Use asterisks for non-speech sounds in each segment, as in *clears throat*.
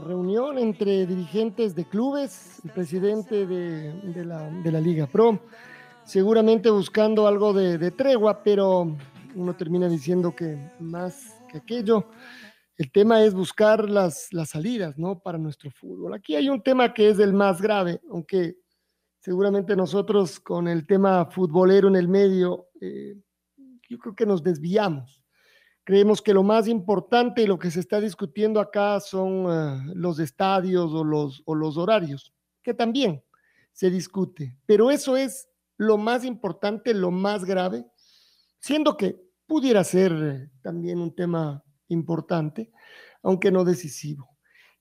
Reunión entre dirigentes de clubes, el presidente de, la, Liga Pro, seguramente buscando algo de, de tregua, pero uno termina diciendo que más que aquello el tema es buscar las, las salidas, ¿no? Para nuestro fútbol. Aquí hay un tema que es el más grave, aunque seguramente nosotros con el tema futbolero en el medio, eh, yo creo que nos desviamos. Creemos que lo más importante y lo que se está discutiendo acá son eh, los estadios o los, o los horarios, que también se discute, pero eso es lo más importante, lo más grave, siendo que pudiera ser eh, también un tema importante, aunque no decisivo.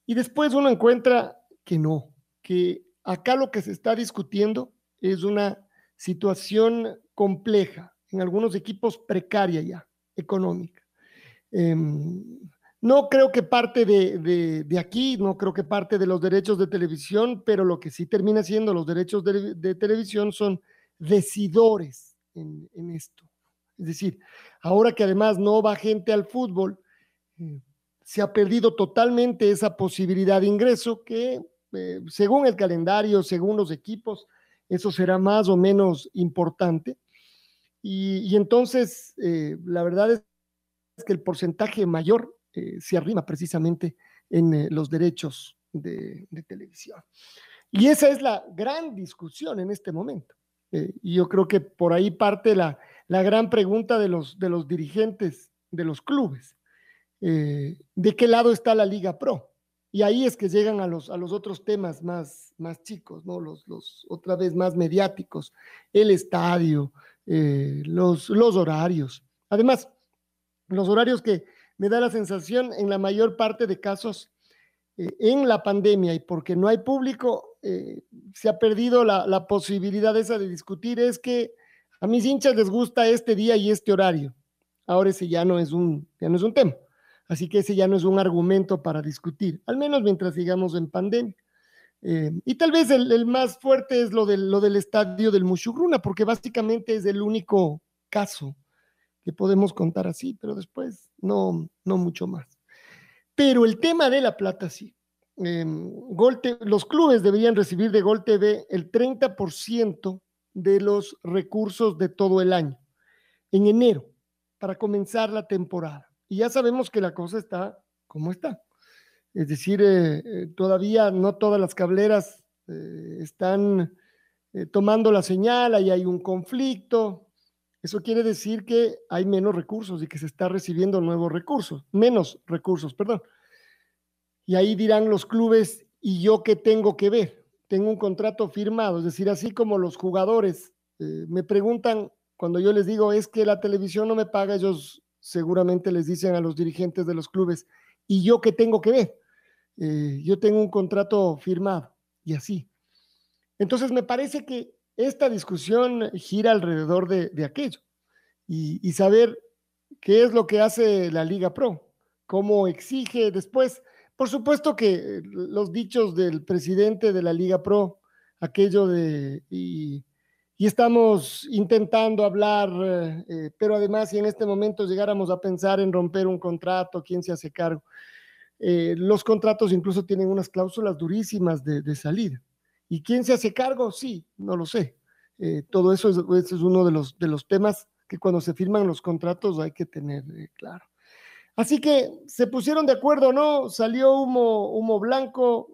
Y después uno encuentra que no, que acá lo que se está discutiendo es una situación compleja, en algunos equipos precaria ya, económica. Em, no creo que parte de, aquí, no creo que parte de los derechos de televisión, pero lo que sí termina siendo los derechos de, televisión son decidores en, en, esto. Es decir, ahora que además no va gente al fútbol, se ha perdido totalmente esa posibilidad de ingreso que eh, según el calendario, según los equipos, eso será más o menos importante. Y, entonces, eh, la verdad es que el porcentaje mayor eh, se arrima precisamente en los derechos de, televisión. Y esa es la gran discusión en este momento. y yo creo que por ahí parte la, la gran pregunta de los, de los dirigentes de los clubes. Eh, de qué lado está la Liga Pro. Y ahí es que llegan a los, a los otros temas más, más chicos, ¿no? Los, los otra vez más mediáticos, el estadio, eh, los, los horarios. Además, los horarios que me da la sensación en la mayor parte de casos eh, en la pandemia y porque no hay público, se ha perdido la, posibilidad esa de discutir, es que a mis hinchas les gusta este día y este horario. Ahora ese ya no es un, ya no es un tema. Así que ese ya no es un argumento para discutir, al menos mientras sigamos en pandemia. Eh, y tal vez el, más fuerte es lo del, lo del estadio del Mushugruna, porque básicamente es el único caso que podemos contar así, pero después no, no mucho más. Pero el tema de la plata sí. Eh, los clubes deberían recibir de Gol TV el 30% de los recursos de todo el año, en enero, para comenzar la temporada. Y ya sabemos que la cosa está como está. Es decir, eh, eh, todavía no todas las cableras eh, están tomando la señal, ahí hay un conflicto. Eso quiere decir que hay menos recursos y que se está recibiendo nuevos recursos, menos recursos, perdón. Y ahí dirán los clubes, ¿y yo qué tengo que ver? Tengo un contrato firmado, es decir, así como los jugadores me preguntan cuando yo les digo, es que la televisión no me paga, ellos seguramente les dicen a los dirigentes de los clubes, ¿y yo qué tengo que ver? Eh, yo tengo un contrato firmado y así. Entonces me parece que esta discusión gira alrededor de, aquello y, saber qué es lo que hace la Liga Pro, cómo exige después. Por supuesto que los dichos del presidente de la Liga Pro, aquello de y estamos intentando hablar, eh, pero además si en este momento llegáramos a pensar en romper un contrato, ¿quién se hace cargo? Eh, los contratos incluso tienen unas cláusulas durísimas de, salida. ¿Y quién se hace cargo? Sí, no lo sé. todo eso es, es, uno de los, temas que cuando se firman los contratos hay que tener claro. Así que se pusieron de acuerdo, ¿no? Salió humo, blanco,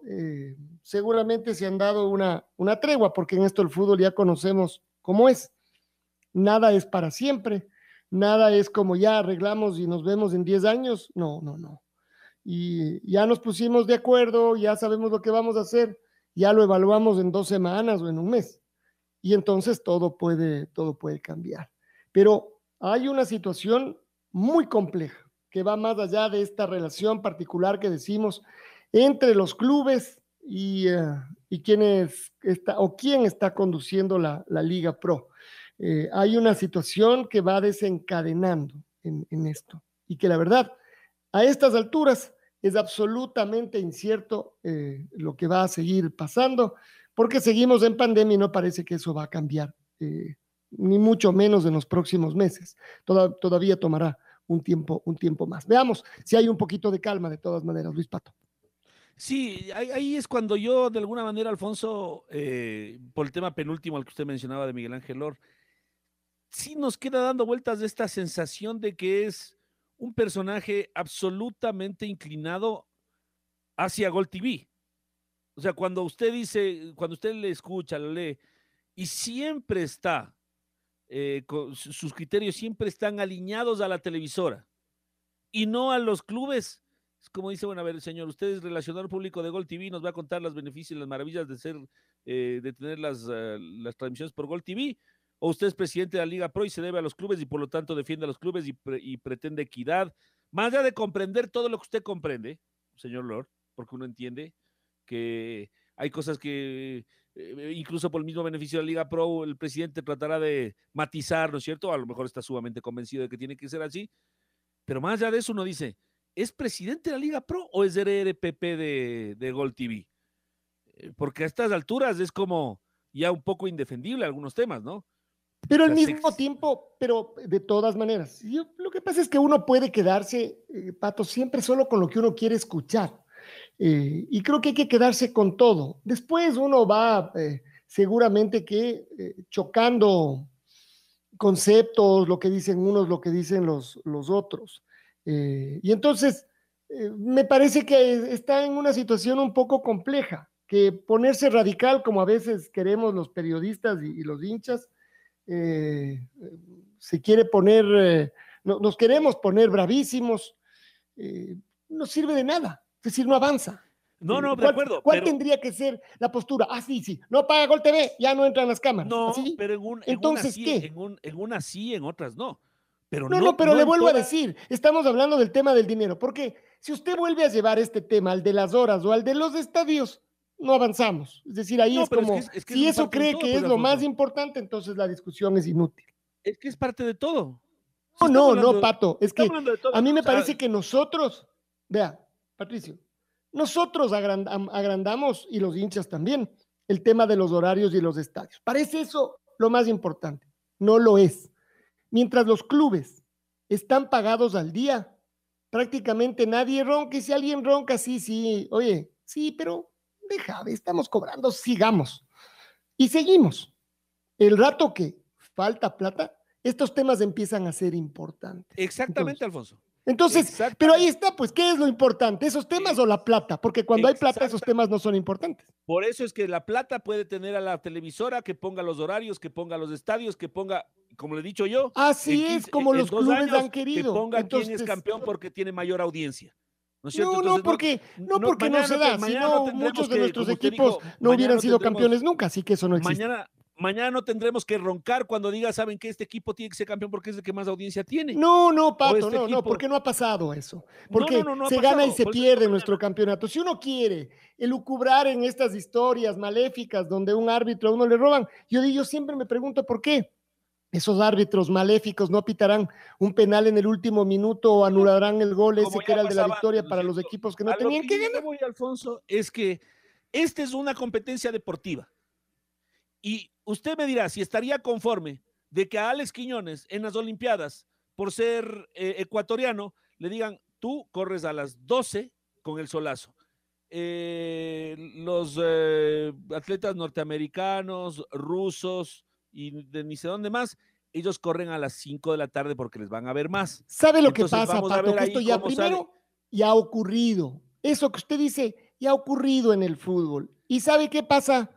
seguramente se han dado una, una tregua, porque en esto el fútbol ya conocemos cómo es. Nada es para siempre, nada es como ya arreglamos y nos vemos en 10 años. No, no, no. Y ya nos pusimos de acuerdo, ya sabemos lo que vamos a hacer, ya lo evaluamos en dos semanas o en un mes. Y entonces todo puede, todo puede cambiar. Pero hay una situación muy compleja que va más allá de esta relación particular que decimos entre los clubes y, eh, y quienes está, o quién está conduciendo la, la Liga Pro. Eh, hay una situación que va desencadenando en, en, esto y que la verdad, a estas alturas es absolutamente incierto eh, lo que va a seguir pasando, porque seguimos en pandemia y no parece que eso va a cambiar, eh, ni mucho menos en los próximos meses. Toda, todavía tomará un tiempo, un tiempo más. Veamos si hay un poquito de calma de todas maneras, Luis Pato. Sí, ahí es cuando yo, de alguna manera, Alfonso, eh, por el tema penúltimo al que usted mencionaba de Miguel Ángel Lor, sí nos queda dando vueltas de esta sensación de que es un personaje absolutamente inclinado hacia Gol TV. O sea, cuando usted dice, cuando usted le escucha, lo lee, y siempre está, eh, sus criterios siempre están alineados a la televisora y no a los clubes. Es como dice, bueno, a ver, señor, usted es relacionador público de Gol TV, nos va a contar los beneficios y las maravillas de ser, eh, de tener las, uh, las transmisiones por Gol TV, o usted es presidente de la Liga Pro y se debe a los clubes y por lo tanto defiende a los clubes y, pre y pretende equidad. Más allá de comprender todo lo que usted comprende, señor Lord, porque uno entiende que hay cosas que eh, incluso por el mismo beneficio de la Liga Pro, el presidente tratará de matizar, ¿no es cierto? A lo mejor está sumamente convencido de que tiene que ser así, pero más allá de eso uno dice, ¿es presidente de la Liga Pro o es RPP de, de Gol TV? Eh, porque a estas alturas es como ya un poco indefendible algunos temas, ¿no? Pero al mismo tiempo, pero de todas maneras, yo, lo que pasa es que uno puede quedarse, eh, Pato, siempre solo con lo que uno quiere escuchar. Eh, y creo que hay que quedarse con todo. Después uno va eh, seguramente que chocando conceptos, lo que dicen unos, lo que dicen los, los otros. y entonces, me parece que está en una situación un poco compleja, que ponerse radical como a veces queremos los periodistas y, y los hinchas, se quiere poner, no, nos queremos poner bravísimos, no sirve de nada. Es decir, no avanza. No, no, de ¿Cuál, acuerdo. ¿Cuál pero, tendría que ser la postura? Ah, sí, sí. No paga Gol TV, ya no entran las cámaras. No, ¿Así? pero en, un, en Entonces, una ¿qué? sí, en, un, en una sí, en otras no. Pero no, no, no, pero no le en vuelvo a decir, estamos hablando del tema del dinero, porque si usted vuelve a llevar este tema al de las horas o al de los estadios, no avanzamos. Es decir, ahí No, es como, que es- es que si es eso cree todo, que pues, es lo más Alfonso. importante, entonces la discusión es inútil. Es que es parte de todo. No, no, hablando- no, Pato, es que a mí me o sea, parece que nosotros, vea, Patricio, nosotros agrandam- agrandamos, y los hinchas también, el tema de los horarios y los estadios. Parece eso lo más importante. No lo es. Mientras los clubes están pagados al día, prácticamente nadie ronca. Y si alguien ronca, sí, sí, oye, sí, pero deja, estamos cobrando, sigamos. Y seguimos. El rato que falta plata, estos temas empiezan a ser importantes. Exactamente, Alfonso. Entonces, pero ahí está, pues, ¿qué es lo importante? ¿Esos temas o la plata? Porque cuando hay plata, esos temas no son importantes. Por eso es que la plata puede tener a la televisora que ponga los horarios, que ponga los estadios, que ponga, como le he dicho yo, Así es 15 como los clubes años, han querido. Que ponga quién es Entonces, campeón porque tiene mayor audiencia. ¿No es cierto? No, porque no, no, porque no se da, sino muchos de que, nuestros equipos dijo, no hubieran no sido campeones nunca, así que eso no existe. Mañana, mañana no tendremos que roncar cuando diga, saben que este equipo tiene que ser campeón porque es el que más audiencia tiene. No, no, Pato, este no, no, porque no ha pasado eso. Porque no, se gana y se por pierde nuestro campeonato. Si uno quiere elucubrar en estas historias maléficas donde un árbitro a uno le roban, yo, digo, yo siempre me pregunto por qué. Esos árbitros maléficos no pitarán un penal en el último minuto o anularán el gol ese que era el de la victoria ¿no es para los equipos que no tenían que yo ganar. me voy, Alfonso, es que esta es una competencia deportiva. Y usted me dirá si estaría conforme de que a Alex Quiñones en las Olimpiadas, por ser eh, ecuatoriano, le digan, tú corres a las 12 con el solazo. Eh, los eh, atletas norteamericanos, rusos y de ni sé dónde más, ellos corren a las 5 de la tarde porque les van a ver más. ¿Sabe lo que pasa, Pato? Que esto ya sale. primero ya ha ocurrido. Eso que usted dice y ha ocurrido en el fútbol. ¿Y sabe qué pasa?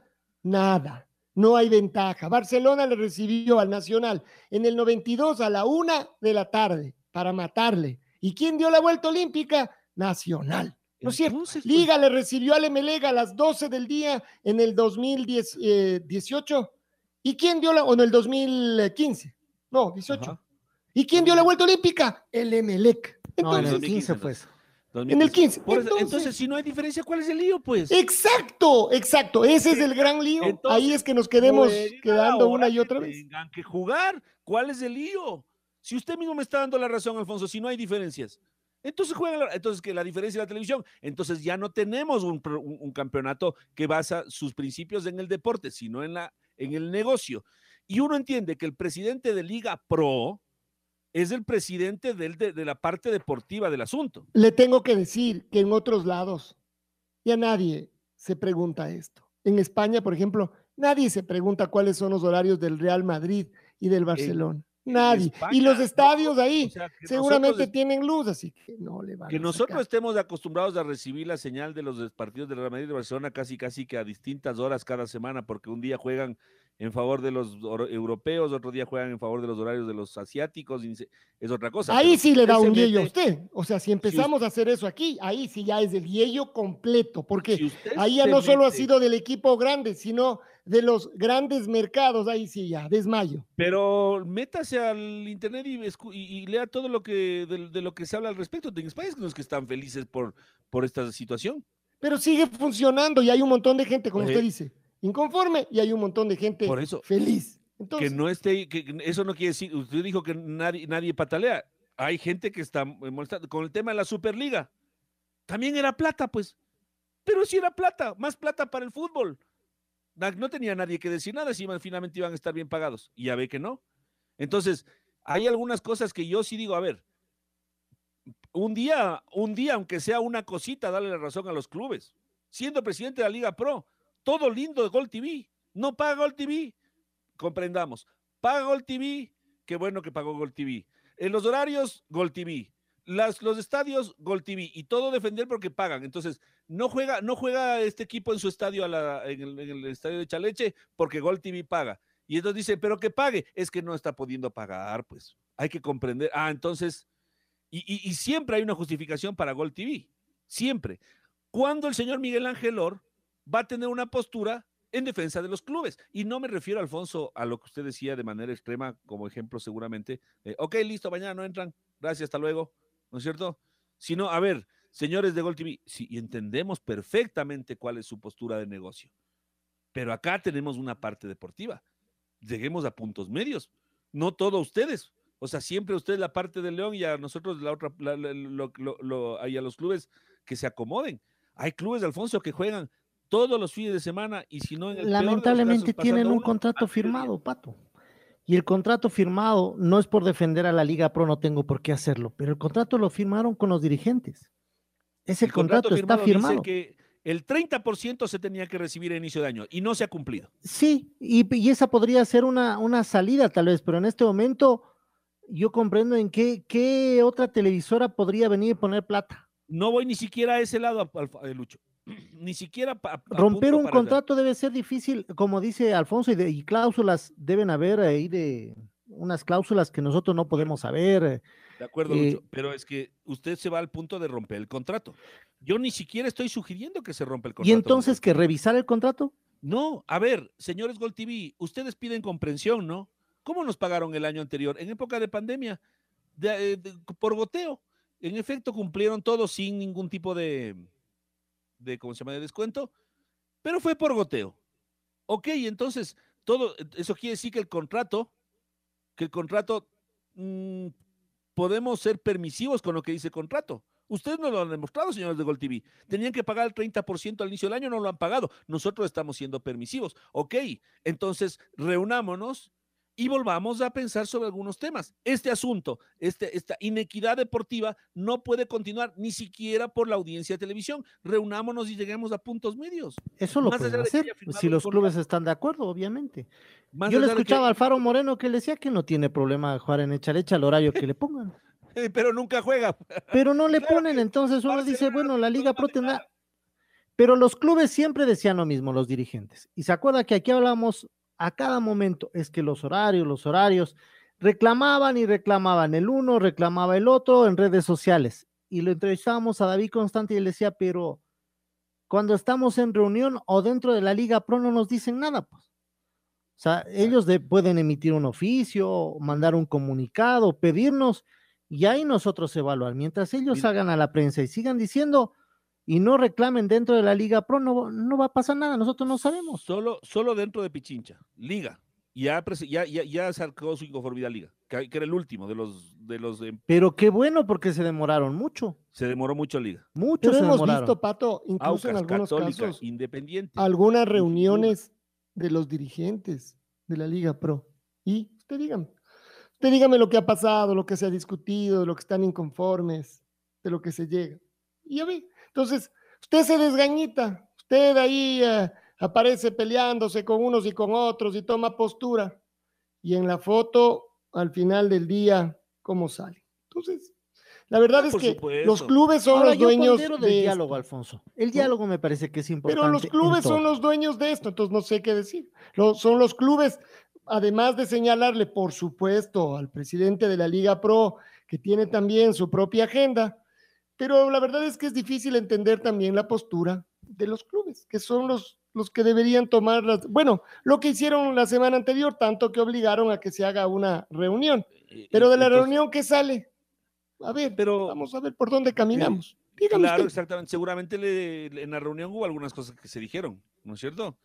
Nada. No hay ventaja. Barcelona le recibió al Nacional en el 92 a la una de la tarde para matarle. ¿Y quién dio la vuelta olímpica? Nacional. ¿No es cierto? Pues, Liga le recibió al Emelega a las 12 del día en el 2018. ¿Y quién dio la, o en el 2015? No, 18. Ajá. ¿Y quién dio la vuelta olímpica? El Emelec. No, en Entonces, el 15 2015, fue eso. en el 15. Por eso- Entonces- entonces, si no hay diferencia, ¿cuál es el lío, pues? Exacto, exacto. Ese es el gran lío. Entonces, Ahí es que nos quedemos quedando una y que otra vez. Tengan que jugar. ¿Cuál es el lío? Si usted mismo me está dando la razón, Alfonso, si no hay diferencias. Entonces juegan, la- entonces que la diferencia de la televisión. Entonces ya no tenemos un, pro- un- un campeonato que basa sus principios en el deporte, sino en, la, en el negocio. Y uno entiende que el presidente de Liga Pro es el presidente del- de, de la parte deportiva del asunto. Le tengo que decir que en otros lados ya nadie se pregunta esto. En España, por ejemplo, nadie se pregunta cuáles son los horarios del Real Madrid y del Barcelona. en nadie. España, y los no, estadios ahí O sea, que seguramente nosotros tienen luz, así que no le van que a nosotros estemos acostumbrados a recibir la señal de los partidos de Real Madrid y de Barcelona casi casi que a distintas horas cada semana, porque un día juegan en favor de los europeos, otro día juegan en favor de los horarios de los asiáticos, es otra cosa. Ahí pero sí le da un yello a usted. O sea, si empezamos a hacer eso aquí, ahí sí ya es el yello completo, porque si ahí ya no solo ha sido del equipo grande, sino de los grandes mercados, ahí sí ya, desmayo. Pero métase al internet y, y- y lea todo lo que de, de lo que se habla al respecto. En España es que están felices por, por esta situación. Pero sigue funcionando y hay un montón de gente, como Eh, usted dice, inconforme y hay un montón de gente Por eso, feliz. Entonces, que no esté, que eso no quiere decir, usted dijo que nadie, nadie patalea. Hay gente que está molestando con el tema de la Superliga. También era plata, pues. Pero sí era plata, más plata para el fútbol. No tenía nadie que decir nada si iban- finalmente iban a estar bien pagados. Y ya ve que no. Entonces, hay algunas cosas que yo sí digo, a ver, un día, un día, aunque sea una cosita, darle la razón a los clubes. Siendo presidente de la Liga Pro, todo lindo de Gol TV. No paga Gol TV, comprendamos. Paga Gol TV, qué bueno que pagó Gol TV. En los horarios, Gol TV. Las, los estadios, Gol TV. Y todo defender porque pagan. Entonces, no juega, no juega este equipo en su estadio, a la- en, el, en el estadio de Chaleche, porque Gol TV paga. Y entonces dice, pero que pague. Es que no está pudiendo pagar, pues. Hay que comprender. Ah, entonces, y, y- siempre hay una justificación para Gol TV. Siempre. ¿Cuándo el señor Miguel Ángel Or va a tener una postura en defensa de los clubes? Y no me refiero, Alfonso, a lo que usted decía de manera extrema, como ejemplo seguramente. de, ok, listo, mañana no entran. Gracias, hasta luego. ¿No es cierto? Sino, a ver, señores de Gol TV, sí, entendemos perfectamente cuál es su postura de negocio. Pero acá tenemos una parte deportiva. Lleguemos a puntos medios. No todo ustedes. O sea, siempre ustedes la parte del León y a nosotros la otra, la- la- lo- lo- lo- y a los clubes que se acomoden. Hay clubes de Alfonso que juegan todos los fines de semana y si no en el peor de los Lamentablemente casos, tienen un contrato firmado, Pato. Y el contrato firmado no es por defender a la Liga Pro, no tengo por qué hacerlo, pero el contrato lo firmaron con los dirigentes. Es el, contrato, está dice firmado. que el 30% se tenía que recibir a inicio de año y no se ha cumplido. Sí, y, y esa podría ser una, una salida tal vez, pero en este momento yo comprendo en qué, qué otra televisora podría venir y poner plata. No voy ni siquiera a ese lado, eh, Lucho. *clears throat* Ni siquiera pa- Romper un contrato debe ser difícil, como dice Alfonso, y, de- y cláusulas deben haber ahí de unas cláusulas que nosotros no podemos saber. eh, De acuerdo, Eh, Lucho, pero es que usted se va al punto de romper el contrato. Yo ni siquiera estoy sugiriendo que se rompa el contrato. Y entonces que revisar el contrato. No, a ver, señores Gol TV, ustedes piden comprensión, ¿no? ¿Cómo nos pagaron el año anterior? En época de pandemia, de- eh, de- por goteo. En efecto, cumplieron todo sin ningún tipo de, de, ¿cómo se llama?, de descuento, pero fue por goteo. Ok, entonces, todo, eso quiere decir que el contrato, que el contrato, mm, podemos ser permisivos con lo que dice contrato. Ustedes no lo han demostrado, señores de Gol TV. Tenían que pagar el 30% al inicio del año, no lo han pagado. Nosotros estamos siendo permisivos. Ok, entonces reunámonos y volvamos a pensar sobre algunos temas. Este asunto, este, esta inequidad deportiva no puede continuar ni siquiera por la audiencia de televisión. Reunámonos y lleguemos a puntos medios. Eso lo pueden hacer, si los clubes están de acuerdo, obviamente. Más Yo le de que- escuchaba a Alfaro Moreno que le decía que no tiene problema jugar en Echalecha al horario que le pongan. *laughs* pero nunca juega. Pero no le *laughs* Claro ponen, entonces uno dice, bueno, la Liga Pro tendrá. Pero los clubes siempre decían lo mismo, los dirigentes. Y se acuerda que aquí hablamos a cada momento, es que los horarios, los horarios, reclamaban y reclamaban. El uno reclamaba el otro en redes sociales. Y lo entrevistábamos a David Constante y él decía, pero cuando estamos en reunión o dentro de la Liga Pro no nos dicen nada, pues. O sea, ellos pueden emitir un oficio, mandar un comunicado, pedirnos, y ahí nosotros evaluar. Mientras ellos hagan a la prensa y sigan diciendo, y no reclamen dentro de la Liga Pro, no, no va a pasar nada, nosotros no sabemos. Solo, solo dentro de Pichincha, Liga. Ya, ya, ya, ya sacó su inconformidad Liga, que, era el último de los, de los Pero qué bueno, porque se demoraron mucho. Se demoró mucho Liga. Mucho Pero se hemos demoraron. visto, Pato, incluso en algunos casos, Independiente. algunas reuniones de los dirigentes de la Liga Pro. Y usted dígame, usted dígame lo que ha pasado, lo que se ha discutido, lo que están inconformes, de lo que se llega. Y ya ve, entonces, usted se desgañita, usted ahí eh, aparece peleándose con unos y con otros y toma postura. Y en la foto, al final del día, ¿cómo sale? Entonces, la verdad es que los clubes son Ahora, los yo dueños pondero de del esto. diálogo, Alfonso. El diálogo me parece que es importante. Pero los clubes son los dueños de esto, entonces no sé qué decir. Lo- son los clubes, además de señalarle, por supuesto, al presidente de la Liga Pro, que tiene también su propia agenda, pero la verdad es que es difícil entender también la postura de los clubes, que son los, los que deberían tomar las... Bueno, lo que hicieron la semana anterior, tanto que obligaron a que se haga una reunión, Eh, pero de la entonces, reunión que sale, a ver, Pero- vamos a ver por dónde caminamos. Dígame Claro, usted. exactamente. Seguramente le- le- en la reunión hubo algunas cosas que se dijeron, ¿no es cierto?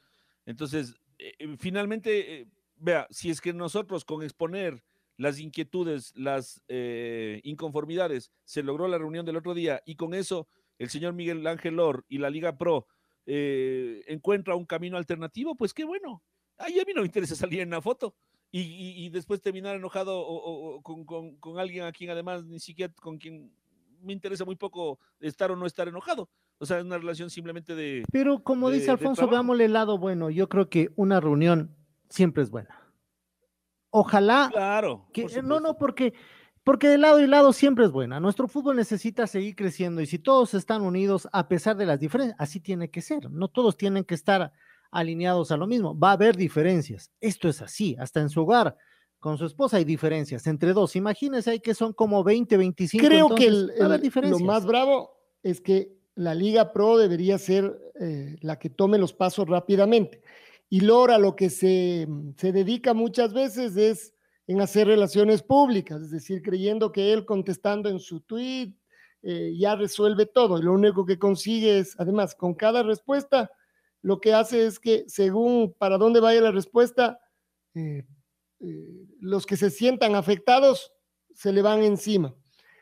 Entonces, eh, eh, finalmente, eh, vea, si es que nosotros con exponer las inquietudes, las eh, inconformidades, se logró la reunión del otro día y con eso el señor Miguel Ángel Or y la Liga Pro eh, encuentra un camino alternativo, pues qué bueno. Ay, a mí no me interesa salir en la foto. Y, y- y después terminar enojado o, o- o con, con- con alguien a quien además ni siquiera con quien me interesa muy poco estar o no estar enojado. O sea, es una relación simplemente de... Pero como de- dice Alfonso, veámosle el lado bueno. Yo creo que una reunión siempre es buena. Ojalá Claro. que por no, no, porque porque de lado y lado siempre es buena. Nuestro fútbol necesita seguir creciendo y si todos están unidos a pesar de las diferencias, así tiene que ser. No todos tienen que estar alineados a lo mismo. Va a haber diferencias. Esto es así. Hasta en su hogar con su esposa hay diferencias entre dos. Imagínense ahí que son como 20, 25. Creo que el- el- lo más bravo es que la Liga Pro debería ser eh, la que tome los pasos rápidamente. Y Lora lo que se, se dedica muchas veces es en hacer relaciones públicas, es decir, creyendo que él contestando en su tweet eh, ya resuelve todo. Y lo único que consigue es, además, con cada respuesta, lo que hace es que según para dónde vaya la respuesta, eh, eh, los que se sientan afectados se le van encima.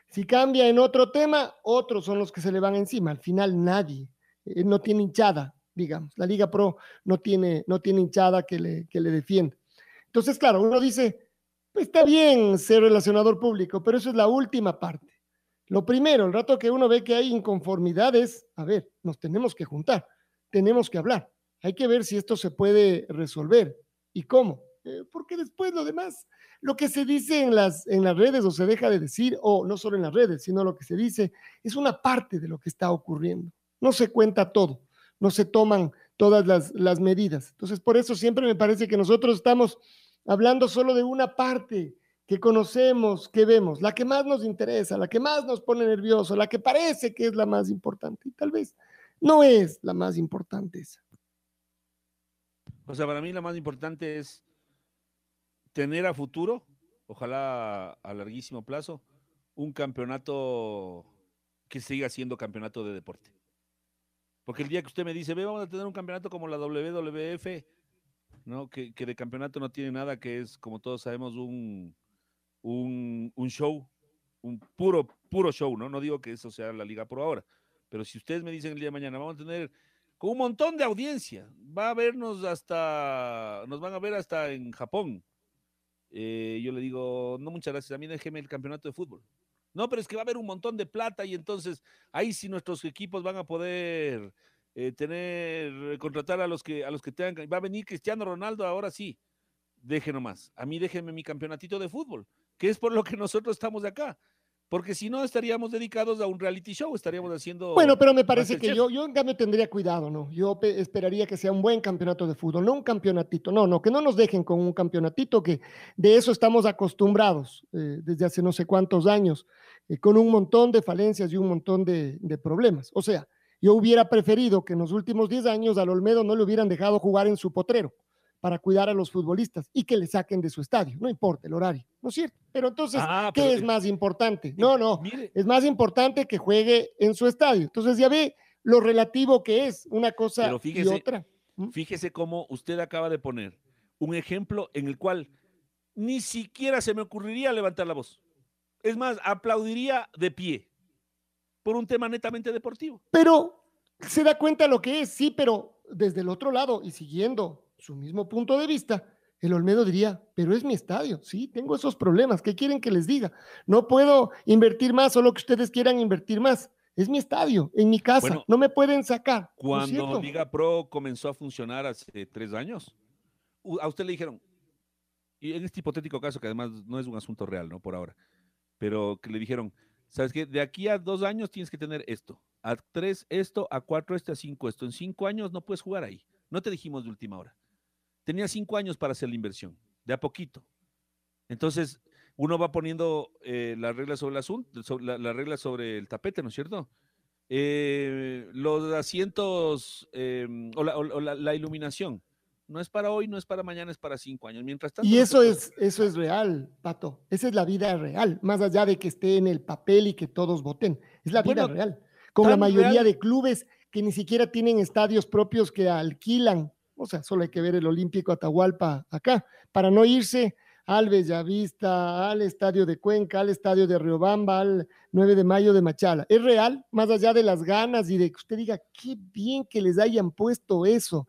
Si cambia en otro tema, otros son los que se le van encima. Al final nadie, no tiene hinchada, digamos. La Liga Pro no tiene, no tiene hinchada que le, que le defienda. Entonces, claro, uno dice, pues está bien ser relacionador público, pero eso es la última parte. Lo primero, el rato que uno ve que hay inconformidades, a ver, nos tenemos que juntar, tenemos que hablar. Hay que ver si esto se puede resolver y cómo. Eh, porque después lo demás, lo que se dice en las, en las redes o se deja de decir, o no solo en las redes, sino lo que se dice, es una parte de lo que está ocurriendo. No se cuenta todo, no se toman todas las, las medidas. Entonces, por eso siempre me parece que nosotros estamos hablando solo de una parte que conocemos, que vemos, la que más nos interesa, la que más nos pone nervioso, la que parece que es la más importante. Y tal vez no es la más importante esa. O sea, para mí la más importante es tener a futuro, ojalá a larguísimo plazo, un campeonato que siga siendo campeonato de deporte. Porque el día que usted me dice, ve, vamos a tener un campeonato como la WWF, ¿no? Que, que de campeonato no tiene nada, que es, como todos sabemos, un, un, un show, un puro, puro show, ¿no? No digo que eso sea la Liga Pro ahora, pero si ustedes me dicen el día de mañana, vamos a tener con un montón de audiencia, va a vernos hasta, nos van a ver hasta en Japón. Eh, yo le digo, no, muchas gracias, a mí déjeme el campeonato de fútbol. No, pero es que va a haber un montón de plata y entonces ahí sí nuestros equipos van a poder eh, tener, contratar a los que a los que tengan. Va a venir Cristiano Ronaldo ahora sí. Deje nomás. A mí déjenme mi campeonatito de fútbol, que es por lo que nosotros estamos acá. Porque si no estaríamos dedicados a un reality show, estaríamos haciendo... Bueno, pero me parece que yo, yo en cambio tendría cuidado, ¿no? Yo esperaría que sea un buen campeonato de fútbol, no un campeonatito, no, no, que no nos dejen con un campeonatito, que de eso estamos acostumbrados eh, desde hace no sé cuántos años, eh, con un montón de falencias y un montón de, de problemas. O sea, yo hubiera preferido que en los últimos 10 años al Olmedo no le hubieran dejado jugar en su potrero para cuidar a los futbolistas y que le saquen de su estadio, no importa el horario, ¿no es cierto? Pero entonces, ah, ¿qué es más importante? No, no, es más importante que juegue en su estadio. Entonces ya ve lo relativo que es una cosa y otra. Fíjese cómo usted acaba de poner un ejemplo en el cual ni siquiera se me ocurriría levantar la voz. Es más, aplaudiría de pie por un tema netamente deportivo. Pero se da cuenta lo que es, sí, pero desde el otro lado y siguiendo su mismo punto de vista, el Olmedo diría, pero es mi estadio, sí, tengo esos problemas, ¿qué quieren que les diga? No puedo invertir más o lo que ustedes quieran invertir más. Es mi estadio, en mi casa, no me pueden sacar. Cuando Liga Pro comenzó a funcionar hace tres años, a usted le dijeron, y en este hipotético caso, que además no es un asunto real, ¿no? Por ahora, pero que le dijeron, ¿sabes qué? De aquí a dos años tienes que tener esto, a tres esto, a cuatro esto, a cinco esto. En cinco años no puedes jugar ahí. No te dijimos de última hora tenía cinco años para hacer la inversión, de a poquito. Entonces, uno va poniendo eh, las reglas sobre el asunto, la, regla sobre el tapete, ¿no es cierto? Eh, los asientos em, o, la, iluminación. No es para hoy, no es para mañana, es para cinco años. Mientras tanto, y eso es, eso es real, Pato. Esa es la vida real, más allá de que esté en el papel y que todos voten. Es la vida real. Con la mayoría de clubes que ni siquiera tienen estadios propios que alquilan o sea, solo hay que ver el Olímpico Atahualpa acá, para no irse al Bellavista, al Estadio de Cuenca, al Estadio de Riobamba, al 9 de mayo de Machala. Es real, más allá de las ganas y de que usted diga, qué bien que les hayan puesto eso.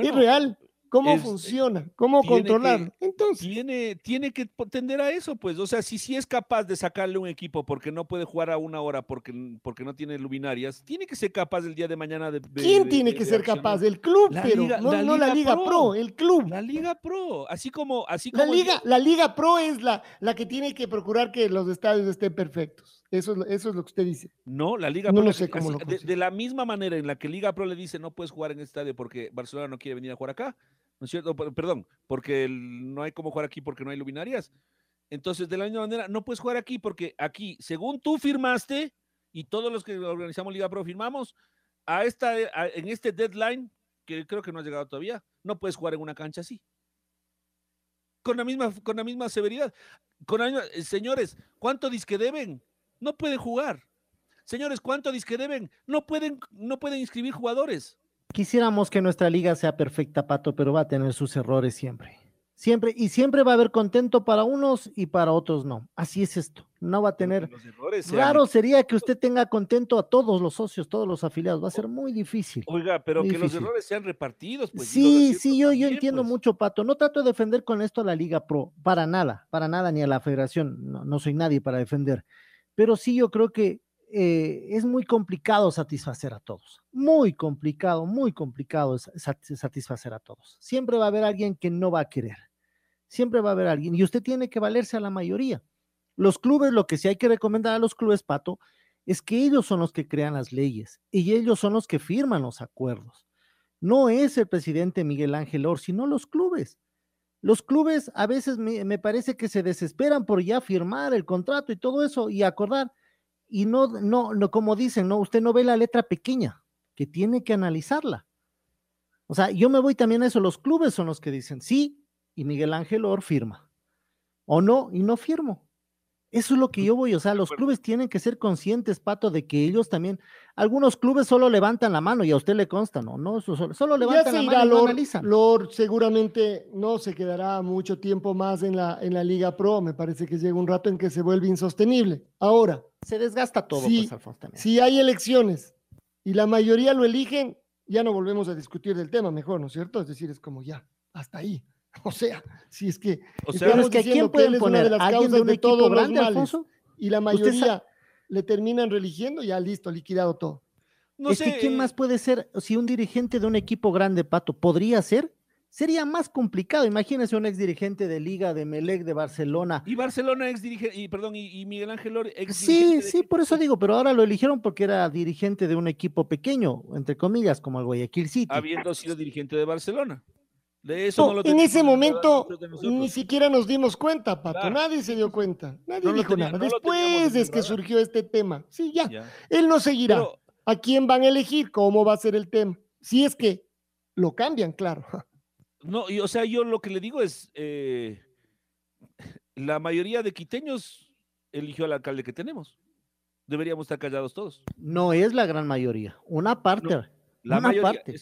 es real, ¿Cómo funciona? ¿Cómo controlar? Entonces. Tiene, tiene que tender a eso, pues. O sea, si sí es capaz de sacarle un equipo porque no puede jugar a una hora porque, porque no tiene luminarias, tiene que ser capaz el día de mañana de. ¿Quién tiene que ser capaz? El club, pero no, la, Liga, Pro, el club. La Liga Pro, así como. Así la, Liga, la Liga Pro es la, la que tiene que procurar que los estadios estén perfectos. Eso, eso es lo que usted dice. No, la Liga Pro. No sé cómo lo de, de, la misma manera en la que Liga Pro le dice no puedes jugar en este estadio porque Barcelona no quiere venir a jugar acá ¿no es cierto? Perdón, porque no hay cómo jugar aquí porque no hay luminarias. Entonces, de la misma manera, no puedes jugar aquí porque aquí, según tú firmaste y todos los que organizamos Liga Pro firmamos, a esta, en este deadline, que creo que no ha llegado todavía, no puedes jugar en una cancha así. Con la misma, con la misma severidad. Con eh, señores, ¿cuánto disque deben? No pueden jugar. Señores, ¿cuánto disque deben? No pueden, no pueden inscribir jugadores. Quisiéramos que nuestra liga sea perfecta, Pato, pero va a tener sus errores siempre. Siempre, y siempre va a haber contento para unos y para otros no. Así es esto. No va a tener. Raro sería que usted tenga contento a todos los socios, todos los afiliados. Va a ser muy difícil. Oiga, pero que los errores sean repartidos. Pues, sí, sí, yo, yo entiendo pues. mucho, Pato. No trato de defender con esto a la Liga Pro, para nada, para nada, ni a la federación. No, no soy nadie para defender. Pero sí, yo creo que eh, es muy complicado satisfacer a todos. Muy complicado, muy complicado satisfacer a todos. Siempre va a haber alguien que no va a querer. Siempre va a haber alguien. Y usted tiene que valerse a la mayoría. Los clubes, lo que sí hay que recomendar a los clubes, Pato, es que ellos son los que crean las leyes y ellos son los que firman los acuerdos. No es el presidente Miguel Ángel Or, sino los clubes. Los clubes a veces me, me parece que se desesperan por ya firmar el contrato y todo eso y acordar y no, no, no, como dicen, no, usted no ve la letra pequeña, que tiene que analizarla. O sea, yo me voy también a eso, los clubes son los que dicen sí, y Miguel Ángel Or firma, o no, y no firmo. Eso es lo que yo voy, o sea, los clubes tienen que ser conscientes, Pato, de que ellos también, algunos clubes solo levantan la mano y a usted le consta, ¿no? no solo, solo levantan la mano y Lord, analizan. Lord seguramente no se quedará mucho tiempo más en la, en la Liga Pro, me parece que llega un rato en que se vuelve insostenible. Ahora. Se desgasta todo, si, pues, Alfonso, Si hay elecciones y la mayoría lo eligen, ya no volvemos a discutir del tema, mejor, ¿no es cierto? Es decir, es como ya, hasta ahí. *laughs* O sea, si es que. O sea, es que quién pueden poner de las ¿Alguien de, un de todos grande, Alfonso? Y la mayoría le terminan religiendo, ya listo, liquidado todo. No es sé. que quién más puede ser, si un dirigente de un equipo grande, Pato, podría ser sería más complicado. Imagínese un ex dirigente de Liga, de Melec, de Barcelona. Y Barcelona ex dirigente, y perdón, y, Miguel Ángel Lor, ex Sí, sí, por eso digo, pero ahora lo eligieron porque era dirigente de un equipo pequeño, entre comillas, como el Guayaquil City. Habiendo sido dirigente de Barcelona. De eso no, en ese momento ni siquiera nos dimos cuenta, Pato. Nadie se dio cuenta. Nadie dijo nada. Después es que surgió este tema. Sí, ya. Él no seguirá. ¿A quién van a elegir? ¿Cómo va a ser el tema? Si es que lo cambian, claro. No, y o sea, yo lo que le digo es, eh, la mayoría de quiteños eligió al alcalde que tenemos. Deberíamos estar callados todos. No es la gran mayoría, una parte. La una parte.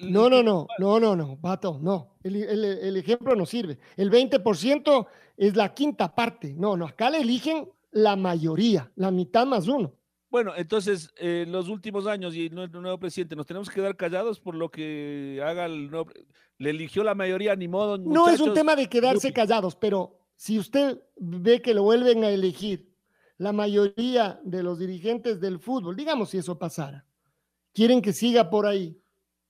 no, no, no, no, no, no, Pato, no. El, el, ejemplo no sirve. El 20% es la quinta parte. No, no, acá le eligen la mayoría, la mitad más uno. Bueno, entonces, en los últimos años y nuestro nuevo presidente, ¿nos tenemos que quedar callados por lo que haga el nuevo Le eligió la mayoría, ni modo. No es un tema de quedarse callados, pero si usted ve que lo vuelven a elegir la mayoría de los dirigentes del fútbol, digamos si eso pasara, quieren que siga por ahí.